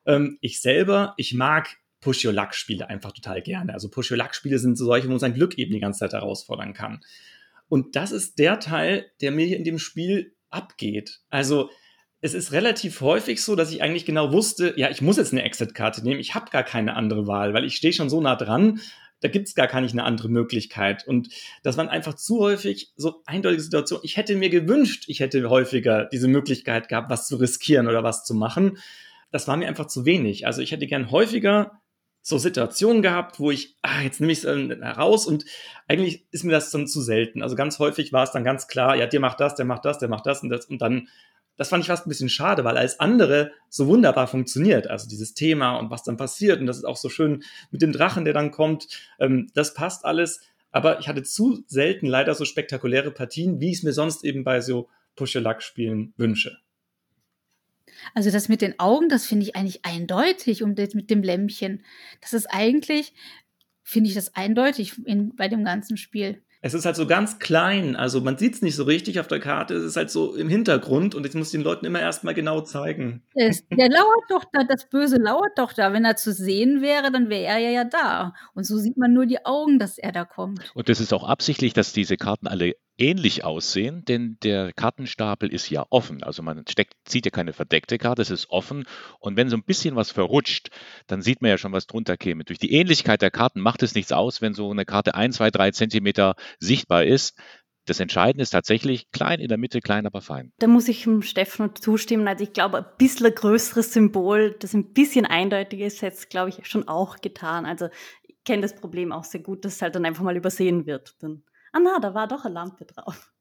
Ähm, ich selber, ich mag Push-Your-Luck-Spiele einfach total gerne. Also Push-Your-Luck-Spiele sind so solche, wo man sein Glück eben die ganze Zeit herausfordern kann. Und das ist der Teil, der mir hier in dem Spiel abgeht. Also es ist relativ häufig so, dass ich eigentlich genau wusste, ja, ich muss jetzt eine Exit-Karte nehmen, ich habe gar keine andere Wahl, weil ich stehe schon so nah dran, da gibt es gar keine andere Möglichkeit. Und das waren einfach zu häufig so eindeutige Situationen. Ich hätte mir gewünscht, ich hätte häufiger diese Möglichkeit gehabt, was zu riskieren oder was zu machen. Das war mir einfach zu wenig. Also ich hätte gern häufiger so Situationen gehabt, wo ich, ah, jetzt nehme ich es heraus und eigentlich ist mir das dann zu selten. Also ganz häufig war es dann ganz klar, ja, der macht das, der macht das, der macht das und das und dann das fand ich fast ein bisschen schade, weil alles andere so wunderbar funktioniert. Also dieses Thema und was dann passiert und das ist auch so schön mit dem Drachen, der dann kommt. Ähm, das passt alles. Aber ich hatte zu selten leider so spektakuläre Partien, wie ich es mir sonst eben bei so Push-Luck-Spielen wünsche.
Also das mit den Augen, das finde ich eigentlich eindeutig und das mit dem Lämpchen. Das ist eigentlich, finde ich das eindeutig in, bei dem ganzen Spiel.
Es ist halt so ganz klein, also man sieht es nicht so richtig auf der Karte, es ist halt so im Hintergrund und ich muss den Leuten immer erstmal genau zeigen.
Es, der lauert doch da, das Böse lauert doch da. Wenn er zu sehen wäre, dann wäre er ja, ja da. Und so sieht man nur die Augen, dass er da kommt.
Und das ist auch absichtlich, dass diese Karten alle ähnlich aussehen, denn der Kartenstapel ist ja offen. Also man steckt, sieht ja keine verdeckte Karte, es ist offen. Und wenn so ein bisschen was verrutscht, dann sieht man ja schon, was drunter käme. Durch die Ähnlichkeit der Karten macht es nichts aus, wenn so eine Karte ein, zwei, drei Zentimeter sichtbar ist. Das Entscheidende ist tatsächlich klein in der Mitte, klein, aber fein.
Da muss ich dem Steffen zustimmen. Also ich glaube, ein bisschen größeres Symbol, das ein bisschen eindeutiger ist, hätte es, glaube ich, schon auch getan. Also ich kenne das Problem auch sehr gut, dass es halt dann einfach mal übersehen wird. Dann ah na, da war doch eine Lampe drauf.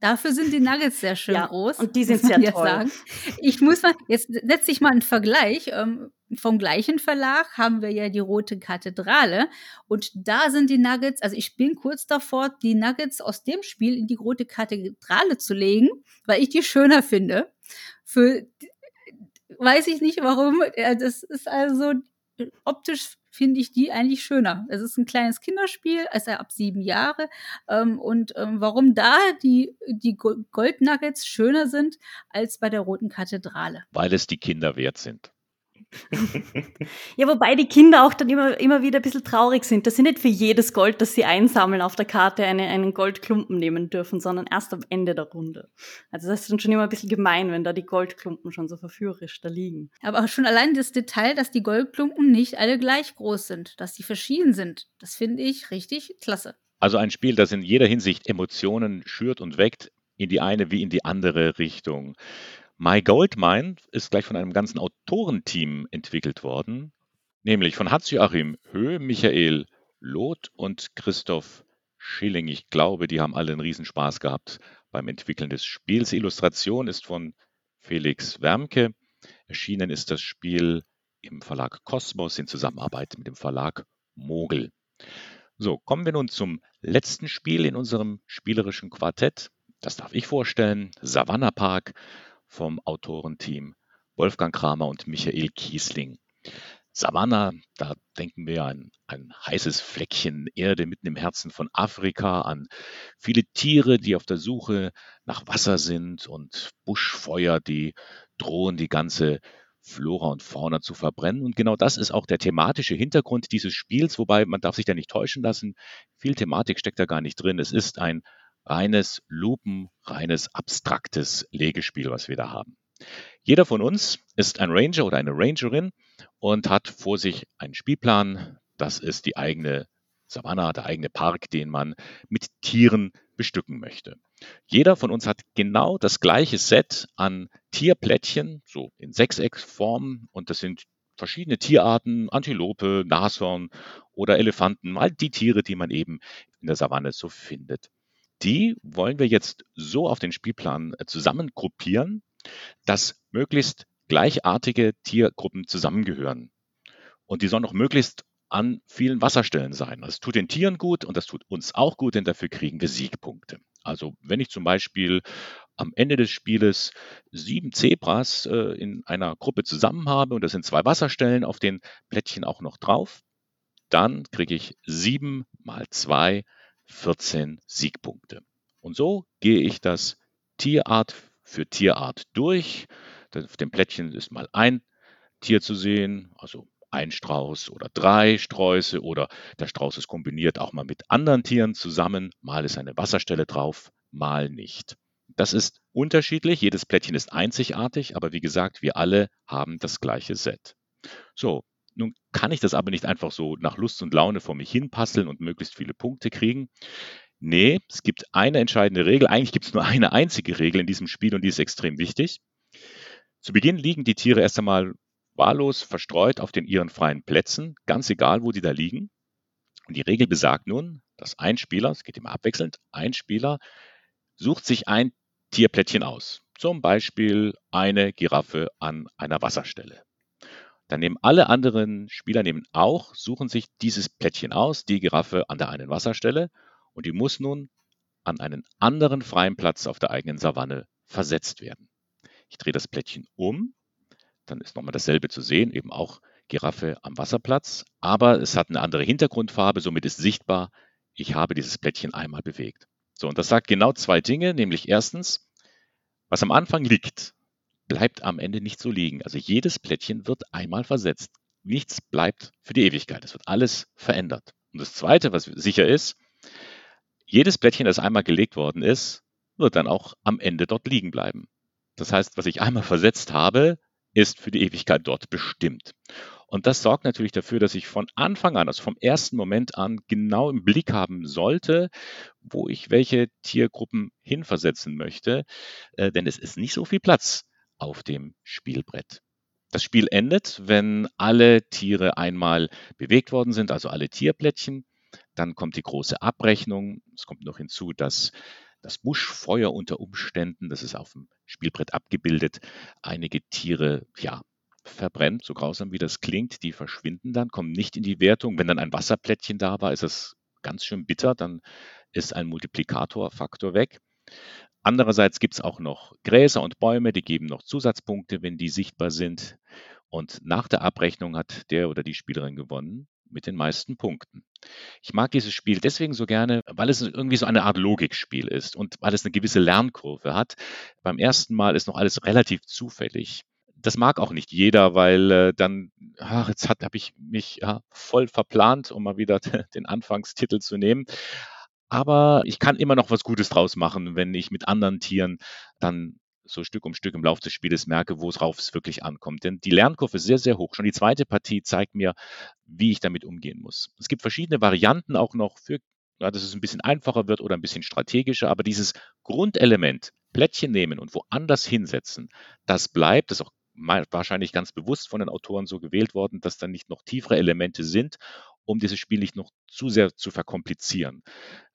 Dafür sind die Nuggets sehr schön ja, groß.
Und die sind sehr toll. Sagen.
Ich muss mal, jetzt setze ich mal einen Vergleich. Ähm, vom gleichen Verlag haben wir ja die Rote Kathedrale. Und da sind die Nuggets, also ich bin kurz davor, die Nuggets aus dem Spiel in die Rote Kathedrale zu legen, weil ich die schöner finde. Für weiß ich nicht warum. Das ist also optisch finde ich die eigentlich schöner. Es ist ein kleines Kinderspiel, also ab sieben Jahre. Ähm, und ähm, warum da die, die Gold Nuggets schöner sind als bei der Roten Kathedrale?
Weil es die Kinder wert sind.
ja, wobei die Kinder auch dann immer, immer wieder ein bisschen traurig sind, dass sie nicht für jedes Gold, das sie einsammeln auf der Karte, eine, einen Goldklumpen nehmen dürfen, sondern erst am Ende der Runde. Also das ist dann schon immer ein bisschen gemein, wenn da die Goldklumpen schon so verführerisch da liegen.
Aber auch schon allein das Detail, dass die Goldklumpen nicht alle gleich groß sind, dass sie verschieden sind, das finde ich richtig klasse.
Also ein Spiel, das in jeder Hinsicht Emotionen schürt und weckt, in die eine wie in die andere Richtung. My Goldmine ist gleich von einem ganzen Autorenteam entwickelt worden, nämlich von Hans-Joachim Höh, Michael Loth und Christoph Schilling. Ich glaube, die haben alle einen Riesenspaß gehabt beim Entwickeln des Spiels. Die Illustration ist von Felix Wermke. Erschienen ist das Spiel im Verlag Kosmos in Zusammenarbeit mit dem Verlag Mogel. So, kommen wir nun zum letzten Spiel in unserem spielerischen Quartett. Das darf ich vorstellen. Savannah Park vom Autorenteam Wolfgang Kramer und Michael Kiesling. Savannah, da denken wir an ein heißes Fleckchen Erde mitten im Herzen von Afrika, an viele Tiere, die auf der Suche nach Wasser sind und Buschfeuer, die drohen, die ganze Flora und Fauna zu verbrennen. Und genau das ist auch der thematische Hintergrund dieses Spiels, wobei man darf sich da nicht täuschen lassen. Viel Thematik steckt da gar nicht drin. Es ist ein reines Lupen, reines abstraktes Legespiel, was wir da haben. Jeder von uns ist ein Ranger oder eine Rangerin und hat vor sich einen Spielplan. Das ist die eigene Savanna, der eigene Park, den man mit Tieren bestücken möchte. Jeder von uns hat genau das gleiche Set an Tierplättchen, so in Sechsecksform, und das sind verschiedene Tierarten, Antilope, Nashorn oder Elefanten, all die Tiere, die man eben in der Savanne so findet die wollen wir jetzt so auf den Spielplan äh, zusammengruppieren, dass möglichst gleichartige Tiergruppen zusammengehören. Und die sollen auch möglichst an vielen Wasserstellen sein. Das tut den Tieren gut und das tut uns auch gut, denn dafür kriegen wir Siegpunkte. Also wenn ich zum Beispiel am Ende des Spieles sieben Zebras äh, in einer Gruppe zusammen habe und das sind zwei Wasserstellen auf den Plättchen auch noch drauf, dann kriege ich sieben mal zwei 14 Siegpunkte. Und so gehe ich das Tierart für Tierart durch. Auf dem Plättchen ist mal ein Tier zu sehen, also ein Strauß oder drei Sträuße oder der Strauß ist kombiniert auch mal mit anderen Tieren zusammen. Mal ist eine Wasserstelle drauf, mal nicht. Das ist unterschiedlich, jedes Plättchen ist einzigartig, aber wie gesagt, wir alle haben das gleiche Set. So, nun kann ich das aber nicht einfach so nach Lust und Laune vor mich hinpasseln und möglichst viele Punkte kriegen. Nee, es gibt eine entscheidende Regel. Eigentlich gibt es nur eine einzige Regel in diesem Spiel und die ist extrem wichtig. Zu Beginn liegen die Tiere erst einmal wahllos verstreut auf den ihren freien Plätzen, ganz egal, wo die da liegen. Und die Regel besagt nun, dass ein Spieler, es geht immer abwechselnd, ein Spieler sucht sich ein Tierplättchen aus. Zum Beispiel eine Giraffe an einer Wasserstelle. Dann nehmen alle anderen Spieler nehmen auch, suchen sich dieses Plättchen aus, die Giraffe an der einen Wasserstelle, und die muss nun an einen anderen freien Platz auf der eigenen Savanne versetzt werden. Ich drehe das Plättchen um, dann ist nochmal dasselbe zu sehen, eben auch Giraffe am Wasserplatz, aber es hat eine andere Hintergrundfarbe, somit ist sichtbar, ich habe dieses Plättchen einmal bewegt. So, und das sagt genau zwei Dinge, nämlich erstens, was am Anfang liegt, bleibt am Ende nicht so liegen. Also jedes Plättchen wird einmal versetzt. Nichts bleibt für die Ewigkeit. Es wird alles verändert. Und das Zweite, was sicher ist, jedes Plättchen, das einmal gelegt worden ist, wird dann auch am Ende dort liegen bleiben. Das heißt, was ich einmal versetzt habe, ist für die Ewigkeit dort bestimmt. Und das sorgt natürlich dafür, dass ich von Anfang an, also vom ersten Moment an, genau im Blick haben sollte, wo ich welche Tiergruppen hinversetzen möchte. Äh, denn es ist nicht so viel Platz auf dem Spielbrett. Das Spiel endet, wenn alle Tiere einmal bewegt worden sind, also alle Tierplättchen. Dann kommt die große Abrechnung. Es kommt noch hinzu, dass das Buschfeuer unter Umständen, das ist auf dem Spielbrett abgebildet, einige Tiere, ja, verbrennt, so grausam wie das klingt, die verschwinden dann, kommen nicht in die Wertung. Wenn dann ein Wasserplättchen da war, ist das ganz schön bitter, dann ist ein Multiplikatorfaktor weg. Andererseits gibt es auch noch Gräser und Bäume, die geben noch Zusatzpunkte, wenn die sichtbar sind. Und nach der Abrechnung hat der oder die Spielerin gewonnen mit den meisten Punkten. Ich mag dieses Spiel deswegen so gerne, weil es irgendwie so eine Art Logikspiel ist und weil es eine gewisse Lernkurve hat. Beim ersten Mal ist noch alles relativ zufällig. Das mag auch nicht jeder, weil äh, dann, ach, jetzt habe ich mich ja, voll verplant, um mal wieder den Anfangstitel zu nehmen. Aber ich kann immer noch was Gutes draus machen, wenn ich mit anderen Tieren dann so Stück um Stück im Laufe des Spieles merke, worauf es wirklich ankommt. Denn die Lernkurve ist sehr, sehr hoch. Schon die zweite Partie zeigt mir, wie ich damit umgehen muss. Es gibt verschiedene Varianten auch noch für, ja, dass es ein bisschen einfacher wird oder ein bisschen strategischer, aber dieses Grundelement, Plättchen nehmen und woanders hinsetzen, das bleibt, das ist auch wahrscheinlich ganz bewusst von den Autoren so gewählt worden, dass da nicht noch tiefere Elemente sind, um dieses Spiel nicht noch zu sehr zu verkomplizieren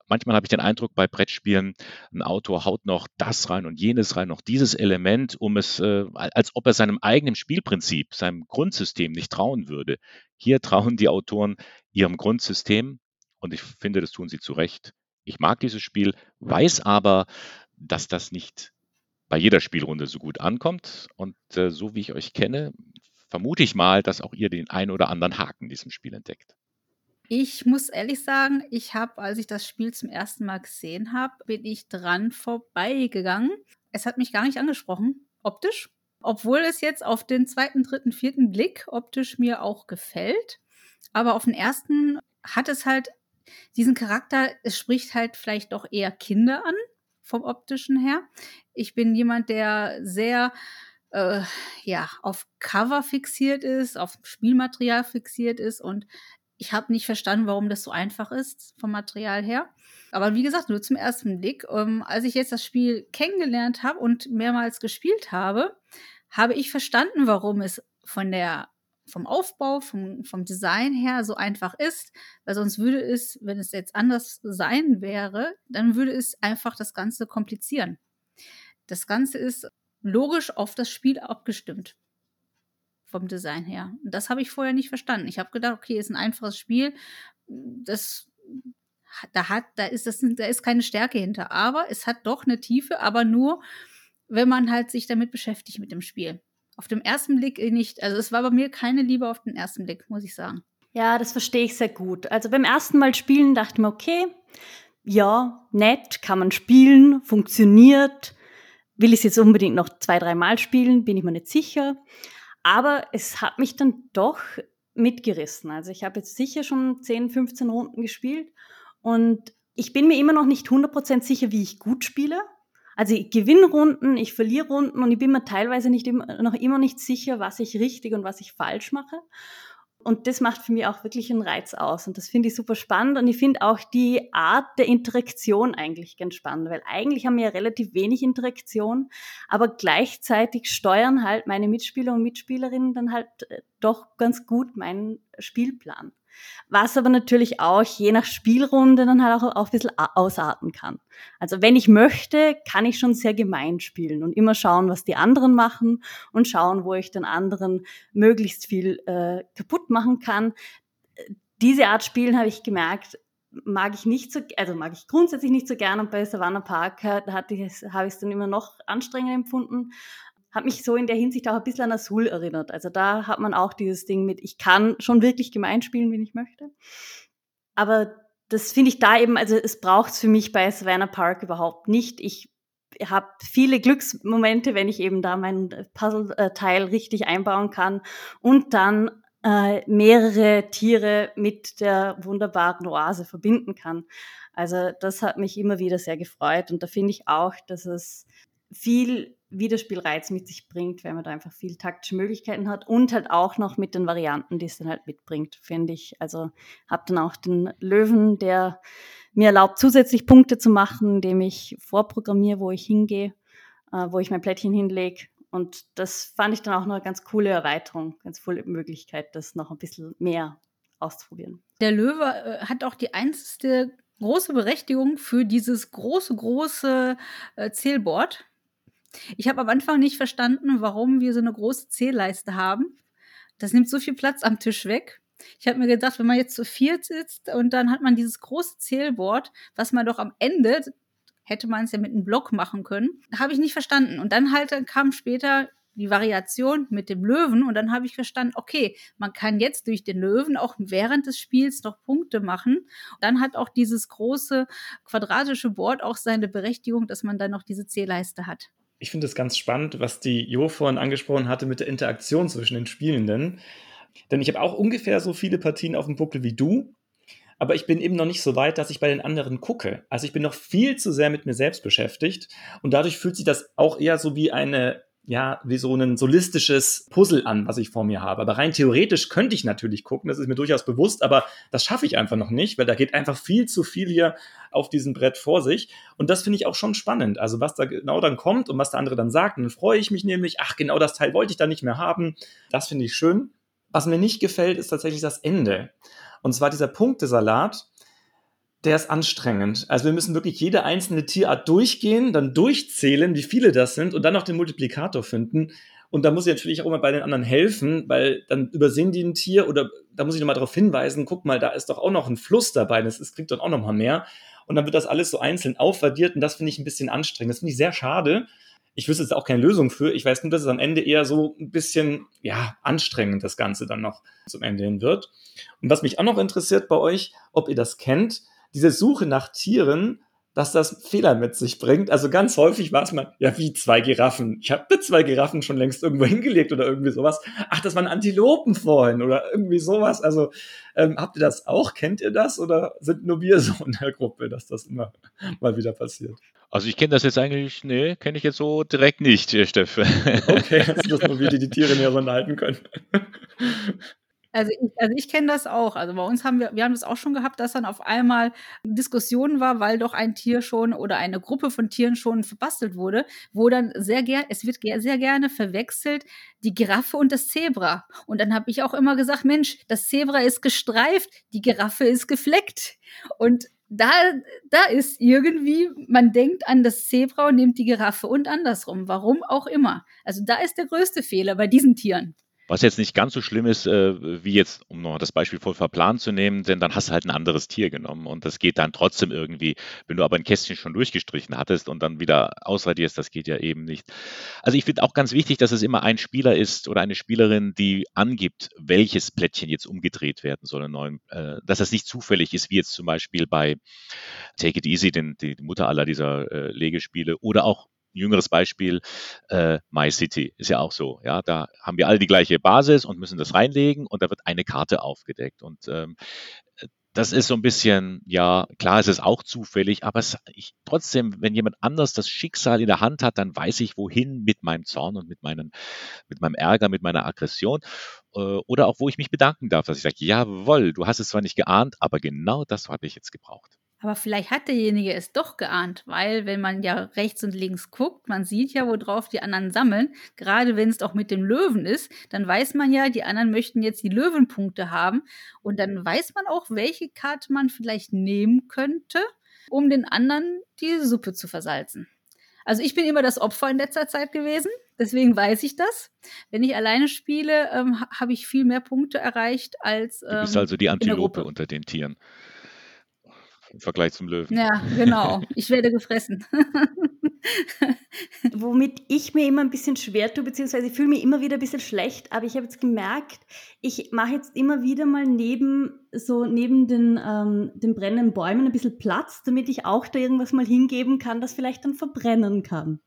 manchmal habe ich den Eindruck bei Brettspielen, ein Autor haut noch das rein und jenes rein, noch dieses Element, um es, äh, als ob er seinem eigenen Spielprinzip, seinem Grundsystem nicht trauen würde. Hier trauen die Autoren ihrem Grundsystem und ich finde, das tun sie zu Recht. Ich mag dieses Spiel, weiß aber, dass das nicht bei jeder Spielrunde so gut ankommt. Und äh, so wie ich euch kenne, vermute ich mal, dass auch ihr den einen oder anderen Haken in diesem Spiel entdeckt.
Ich muss ehrlich sagen, ich habe, als ich das Spiel zum ersten Mal gesehen habe, bin ich dran vorbeigegangen. Es hat mich gar nicht angesprochen, optisch. Obwohl es jetzt auf den zweiten, dritten, vierten Blick optisch mir auch gefällt. Aber auf den ersten hat es halt diesen Charakter, es spricht halt vielleicht doch eher Kinder an, vom optischen her. Ich bin jemand, der sehr äh, ja, auf Cover fixiert ist, auf Spielmaterial fixiert ist und ich habe nicht verstanden, warum das so einfach ist vom Material her. Aber wie gesagt, nur zum ersten Blick. Ähm, als ich jetzt das Spiel kennengelernt habe und mehrmals gespielt habe, habe ich verstanden, warum es von der vom Aufbau, vom, vom Design her so einfach ist, weil sonst würde es, wenn es jetzt anders sein wäre, dann würde es einfach das Ganze komplizieren. Das Ganze ist logisch auf das Spiel abgestimmt vom Design her. Und das habe ich vorher nicht verstanden. Ich habe gedacht, okay, ist ein einfaches Spiel. Das da hat, da ist das, da ist keine Stärke hinter. Aber es hat doch eine Tiefe, aber nur, wenn man halt sich damit beschäftigt mit dem Spiel. Auf dem ersten Blick nicht. Also es war bei mir keine Liebe auf den ersten Blick, muss ich sagen.
Ja, das verstehe ich sehr gut. Also beim ersten Mal spielen dachte mir, okay, ja, nett, kann man spielen, funktioniert. Will ich es jetzt unbedingt noch zwei, dreimal spielen, bin ich mir nicht sicher. Aber es hat mich dann doch mitgerissen. Also ich habe jetzt sicher schon 10, 15 Runden gespielt und ich bin mir immer noch nicht 100% sicher, wie ich gut spiele. Also ich gewinne Runden, ich verliere Runden und ich bin mir teilweise nicht noch immer nicht sicher, was ich richtig und was ich falsch mache. Und das macht für mich auch wirklich einen Reiz aus. Und das finde ich super spannend. Und ich finde auch die Art der Interaktion eigentlich ganz spannend, weil eigentlich haben wir ja relativ wenig Interaktion, aber gleichzeitig steuern halt meine Mitspieler und Mitspielerinnen dann halt äh, doch ganz gut meinen Spielplan. Was aber natürlich auch je nach Spielrunde dann halt auch, ein bisschen ausarten kann. Also wenn ich möchte, kann ich schon sehr gemein spielen und immer schauen, was die anderen machen und schauen, wo ich den anderen möglichst viel äh, kaputt machen kann. Diese Art Spielen habe ich gemerkt, mag ich nicht so, also mag ich grundsätzlich nicht so gerne. Und bei Savannah Park da hatte ich, habe ich es dann immer noch anstrengend empfunden hat mich so in der Hinsicht auch ein bisschen an Azul erinnert. Also da hat man auch dieses Ding mit, ich kann schon wirklich gemein spielen, wenn ich möchte. Aber das finde ich da eben, also es braucht es für mich bei Savannah Park überhaupt nicht. Ich habe viele Glücksmomente, wenn ich eben da mein Puzzleteil richtig einbauen kann und dann äh, mehrere Tiere mit der wunderbaren Oase verbinden kann. Also das hat mich immer wieder sehr gefreut und da finde ich auch, dass es viel Wiederspielreiz mit sich bringt, weil man da einfach viel taktische Möglichkeiten hat und halt auch noch mit den Varianten, die es dann halt mitbringt, finde ich. Also habe dann auch den Löwen, der mir erlaubt, zusätzlich Punkte zu machen, indem ich vorprogrammiere, wo ich hingehe, äh, wo ich mein Plättchen hinlege. Und das fand ich dann auch noch eine ganz coole Erweiterung, ganz coole Möglichkeit, das noch ein bisschen mehr auszuprobieren.
Der Löwe äh, hat auch die einzige große Berechtigung für dieses große, große äh, Zählboard. Ich habe am Anfang nicht verstanden, warum wir so eine große Zählleiste haben. Das nimmt so viel Platz am Tisch weg. Ich habe mir gedacht, wenn man jetzt zu viert sitzt und dann hat man dieses große Zählboard, was man doch am Ende hätte man es ja mit einem Block machen können. Habe ich nicht verstanden. Und dann halt kam später die Variation mit dem Löwen und dann habe ich verstanden, okay, man kann jetzt durch den Löwen auch während des Spiels noch Punkte machen. Dann hat auch dieses große quadratische Board auch seine Berechtigung, dass man dann noch diese Zählleiste hat.
Ich finde es ganz spannend, was die Jo vorhin angesprochen hatte mit der Interaktion zwischen den Spielenden. Denn ich habe auch ungefähr so viele Partien auf dem Buckel wie du aber ich bin eben noch nicht so weit, dass ich bei den anderen gucke. Also ich bin noch viel zu sehr mit mir selbst beschäftigt und dadurch fühlt sich das auch eher so wie eine ja, wie so ein solistisches Puzzle an, was ich vor mir habe. Aber rein theoretisch könnte ich natürlich gucken, das ist mir durchaus bewusst, aber das schaffe ich einfach noch nicht, weil da geht einfach viel zu viel hier auf diesem Brett vor sich. Und das finde ich auch schon spannend. Also was da genau dann kommt und was der andere dann sagt, und dann freue ich mich nämlich, ach, genau das Teil wollte ich da nicht mehr haben. Das finde ich schön. Was mir nicht gefällt, ist tatsächlich das Ende. Und zwar dieser Punktesalat, der ist anstrengend. Also wir müssen wirklich jede einzelne Tierart durchgehen, dann durchzählen, wie viele das sind und dann noch den Multiplikator finden. Und da muss ich natürlich auch immer bei den anderen helfen, weil dann übersehen die ein Tier oder da muss ich nochmal darauf hinweisen, guck mal, da ist doch auch noch ein Fluss dabei, das ist, kriegt doch auch noch mal mehr. Und dann wird das alles so einzeln aufaddiert und das finde ich ein bisschen anstrengend. Das finde ich sehr schade. Ich wüsste jetzt auch keine Lösung für. Ich weiß nur, dass es am Ende eher so ein bisschen, ja, anstrengend das Ganze dann noch zum Ende hin wird. Und was mich auch noch interessiert bei euch, ob ihr das kennt, diese Suche nach Tieren, dass das Fehler mit sich bringt. Also ganz häufig war es mal, ja, wie zwei Giraffen. Ich habe zwei Giraffen schon längst irgendwo hingelegt oder irgendwie sowas. Ach, das waren Antilopen vorhin oder irgendwie sowas. Also ähm, habt ihr das auch? Kennt ihr das oder sind nur wir so in der Gruppe, dass das immer mal wieder passiert?
Also ich kenne das jetzt eigentlich, nee, kenne ich jetzt so direkt nicht, Steff.
Okay, das nur wir, die die Tiere näher unterhalten können.
Also ich, also ich kenne das auch. Also bei uns haben wir, wir haben das auch schon gehabt, dass dann auf einmal Diskussionen war, weil doch ein Tier schon oder eine Gruppe von Tieren schon verbastelt wurde, wo dann sehr gerne, es wird sehr gerne verwechselt, die Giraffe und das Zebra. Und dann habe ich auch immer gesagt, Mensch, das Zebra ist gestreift, die Giraffe ist gefleckt. Und da, da ist irgendwie, man denkt an das Zebra und nimmt die Giraffe und andersrum. Warum auch immer. Also da ist der größte Fehler bei diesen Tieren.
Was jetzt nicht ganz so schlimm ist, äh, wie jetzt, um noch das Beispiel voll verplant zu nehmen, denn dann hast du halt ein anderes Tier genommen und das geht dann trotzdem irgendwie. Wenn du aber ein Kästchen schon durchgestrichen hattest und dann wieder ausradierst, das geht ja eben nicht. Also ich finde auch ganz wichtig, dass es immer ein Spieler ist oder eine Spielerin, die angibt, welches Plättchen jetzt umgedreht werden soll. Neuen, äh, dass das nicht zufällig ist, wie jetzt zum Beispiel bei Take It Easy, den, die Mutter aller dieser äh, Legespiele oder auch jüngeres Beispiel, äh, My City ist ja auch so. Ja, da haben wir alle die gleiche Basis und müssen das reinlegen und da wird eine Karte aufgedeckt. Und ähm, das ist so ein bisschen, ja, klar, es ist auch zufällig, aber es, ich, trotzdem, wenn jemand anders das Schicksal in der Hand hat, dann weiß ich, wohin mit meinem Zorn und mit, meinen, mit meinem Ärger, mit meiner Aggression. Äh, oder auch, wo ich mich bedanken darf, dass ich sage, jawohl, du hast es zwar nicht geahnt, aber genau das habe ich jetzt gebraucht.
Aber vielleicht hat derjenige es doch geahnt, weil wenn man ja rechts und links guckt, man sieht ja, worauf die anderen sammeln. Gerade wenn es doch mit dem Löwen ist, dann weiß man ja, die anderen möchten jetzt die Löwenpunkte haben. Und dann weiß man auch, welche Karte man vielleicht nehmen könnte, um den anderen die Suppe zu versalzen. Also ich bin immer das Opfer in letzter Zeit gewesen, deswegen weiß ich das. Wenn ich alleine spiele, ähm, habe ich viel mehr Punkte erreicht als.
Ähm, du bist ähm, also die Antilope unter den Tieren im Vergleich zum Löwen.
Ja, genau. Ich werde gefressen.
Womit ich mir immer ein bisschen schwer tue, beziehungsweise ich fühle mich immer wieder ein bisschen schlecht, aber ich habe jetzt gemerkt, ich mache jetzt immer wieder mal neben so neben den, ähm, den brennenden Bäumen ein bisschen Platz, damit ich auch da irgendwas mal hingeben kann, das vielleicht dann verbrennen kann.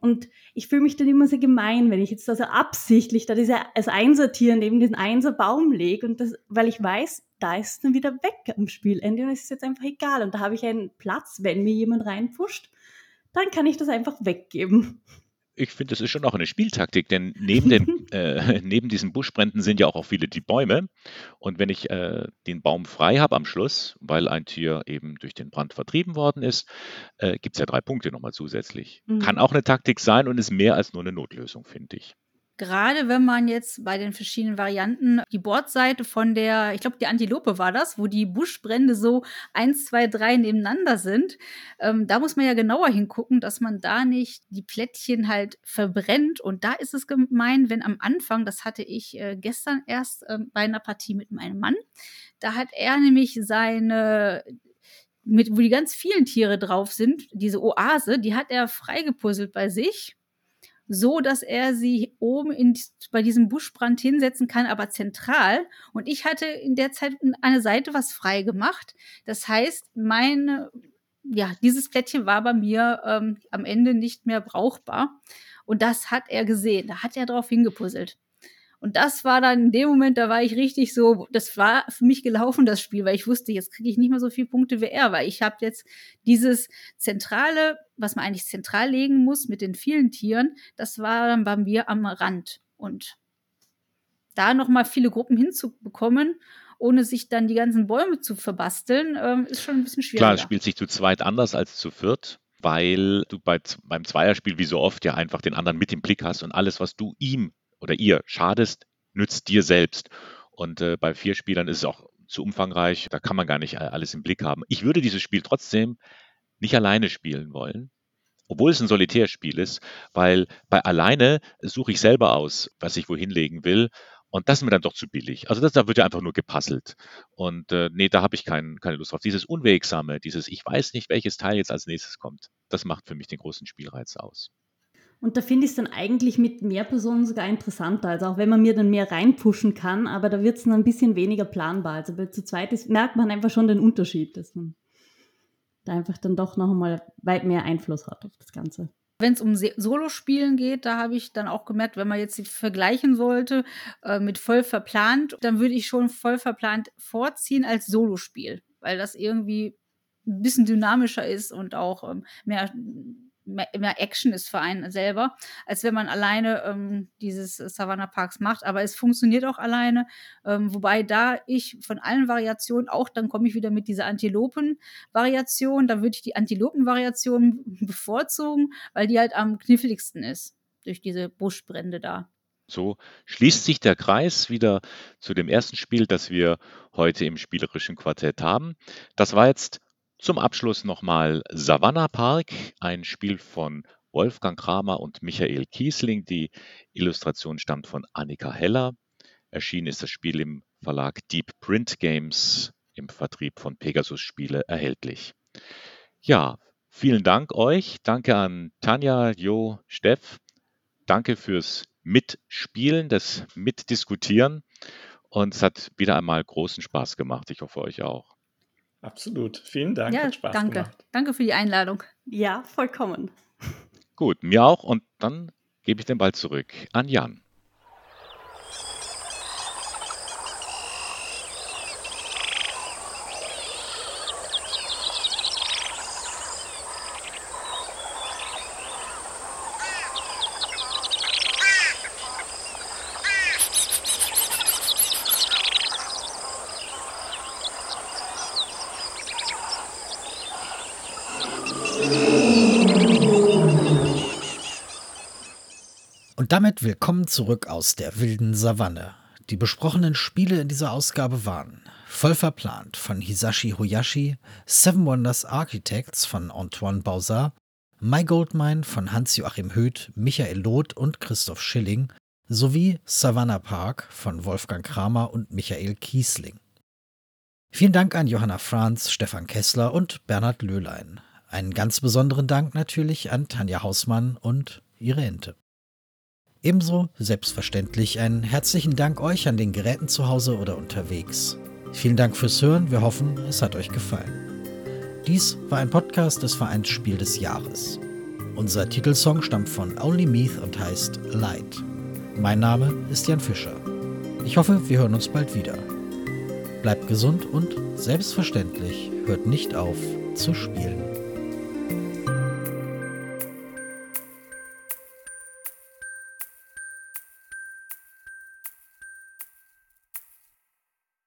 Und ich fühle mich dann immer sehr gemein, wenn ich jetzt also absichtlich da diese, als Einsertier neben diesen Einserbaum lege und das, weil ich weiß, da ist es dann wieder weg am Spielende und es ist jetzt einfach egal. Und da habe ich einen Platz, wenn mir jemand reinpusht, dann kann ich das einfach weggeben.
Ich finde, das ist schon auch eine Spieltaktik, denn neben, den, äh, neben diesen Buschbränden sind ja auch, auch viele die Bäume. Und wenn ich äh, den Baum frei habe am Schluss, weil ein Tier eben durch den Brand vertrieben worden ist, äh, gibt es ja drei Punkte nochmal zusätzlich. Mhm. Kann auch eine Taktik sein und ist mehr als nur eine Notlösung, finde ich.
Gerade wenn man jetzt bei den verschiedenen Varianten die Bordseite von der, ich glaube, die Antilope war das, wo die Buschbrände so eins, zwei, drei nebeneinander sind, ähm, da muss man ja genauer hingucken, dass man da nicht die Plättchen halt verbrennt. Und da ist es gemein, wenn am Anfang, das hatte ich äh, gestern erst äh, bei einer Partie mit meinem Mann, da hat er nämlich seine mit, wo die ganz vielen Tiere drauf sind, diese Oase, die hat er freigepuzzelt bei sich so dass er sie oben in, bei diesem Buschbrand hinsetzen kann, aber zentral. Und ich hatte in der Zeit eine Seite was frei gemacht. Das heißt, meine, ja, dieses Plättchen war bei mir ähm, am Ende nicht mehr brauchbar. Und das hat er gesehen. Da hat er drauf hingepuzzelt. Und das war dann in dem Moment, da war ich richtig so, das war für mich gelaufen, das Spiel, weil ich wusste, jetzt kriege ich nicht mehr so viele Punkte wie er, weil ich habe jetzt dieses zentrale, was man eigentlich zentral legen muss mit den vielen Tieren, das war dann bei mir am Rand. Und da nochmal viele Gruppen hinzubekommen, ohne sich dann die ganzen Bäume zu verbasteln, ähm, ist schon ein bisschen schwierig.
Klar, es spielt sich zu zweit anders als zu viert weil du bei, beim Zweierspiel wie so oft ja einfach den anderen mit im Blick hast und alles, was du ihm oder ihr schadest, nützt dir selbst. Und äh, bei vier Spielern ist es auch zu umfangreich, da kann man gar nicht alles im Blick haben. Ich würde dieses Spiel trotzdem nicht alleine spielen wollen, obwohl es ein Solitärspiel ist, weil bei alleine suche ich selber aus, was ich wohin legen will. Und das ist mir dann doch zu billig. Also das, da wird ja einfach nur gepasselt. Und äh, nee, da habe ich kein, keine Lust drauf. Dieses Unwegsame, dieses Ich weiß nicht, welches Teil jetzt als nächstes kommt, das macht für mich den großen Spielreiz aus.
Und da finde ich es dann eigentlich mit mehr Personen sogar interessanter. Also auch wenn man mir dann mehr reinpushen kann, aber da wird es dann ein bisschen weniger planbar. Also bei zu zweit ist, merkt man einfach schon den Unterschied, dass man da einfach dann doch noch einmal weit mehr Einfluss hat auf das Ganze.
Wenn es um Solospielen geht, da habe ich dann auch gemerkt, wenn man jetzt sie vergleichen sollte äh, mit voll verplant, dann würde ich schon voll verplant vorziehen als Solospiel, weil das irgendwie ein bisschen dynamischer ist und auch ähm, mehr mehr Action ist für einen selber, als wenn man alleine ähm, dieses Savannah Parks macht. Aber es funktioniert auch alleine. Ähm, wobei da ich von allen Variationen auch, dann komme ich wieder mit dieser Antilopen-Variation, da würde ich die Antilopen-Variation bevorzugen, weil die halt am kniffligsten ist durch diese Buschbrände da.
So schließt sich der Kreis wieder zu dem ersten Spiel, das wir heute im spielerischen Quartett haben. Das war jetzt zum Abschluss nochmal Savannah Park, ein Spiel von Wolfgang Kramer und Michael Kiesling. Die Illustration stammt von Annika Heller. Erschienen ist das Spiel im Verlag Deep Print Games im Vertrieb von Pegasus Spiele erhältlich. Ja, vielen Dank euch. Danke an Tanja, Jo, Steff. Danke fürs Mitspielen, das Mitdiskutieren. Und es hat wieder einmal großen Spaß gemacht. Ich hoffe euch auch.
Absolut. Vielen Dank.
Ja, Hat Spaß danke. Gemacht. Danke für die Einladung.
Ja, vollkommen.
Gut, mir auch. Und dann gebe ich den Ball zurück an Jan.
Damit willkommen zurück aus der wilden Savanne. Die besprochenen Spiele in dieser Ausgabe waren Voll verplant von Hisashi Hoyashi, Seven Wonders Architects von Antoine Bauzard, My Goldmine von Hans-Joachim Höth, Michael Loth und Christoph Schilling sowie Savannah Park von Wolfgang Kramer und Michael Kiesling. Vielen Dank an Johanna Franz, Stefan Kessler und Bernhard Löhlein. Einen ganz besonderen Dank natürlich an Tanja Hausmann und ihre Ente. Ebenso selbstverständlich einen herzlichen Dank euch an den Geräten zu Hause oder unterwegs. Vielen Dank fürs Hören, wir hoffen, es hat euch gefallen. Dies war ein Podcast des Vereins Spiel des Jahres. Unser Titelsong stammt von Only Meath und heißt Light. Mein Name ist Jan Fischer. Ich hoffe, wir hören uns bald wieder. Bleibt gesund und selbstverständlich hört nicht auf zu spielen.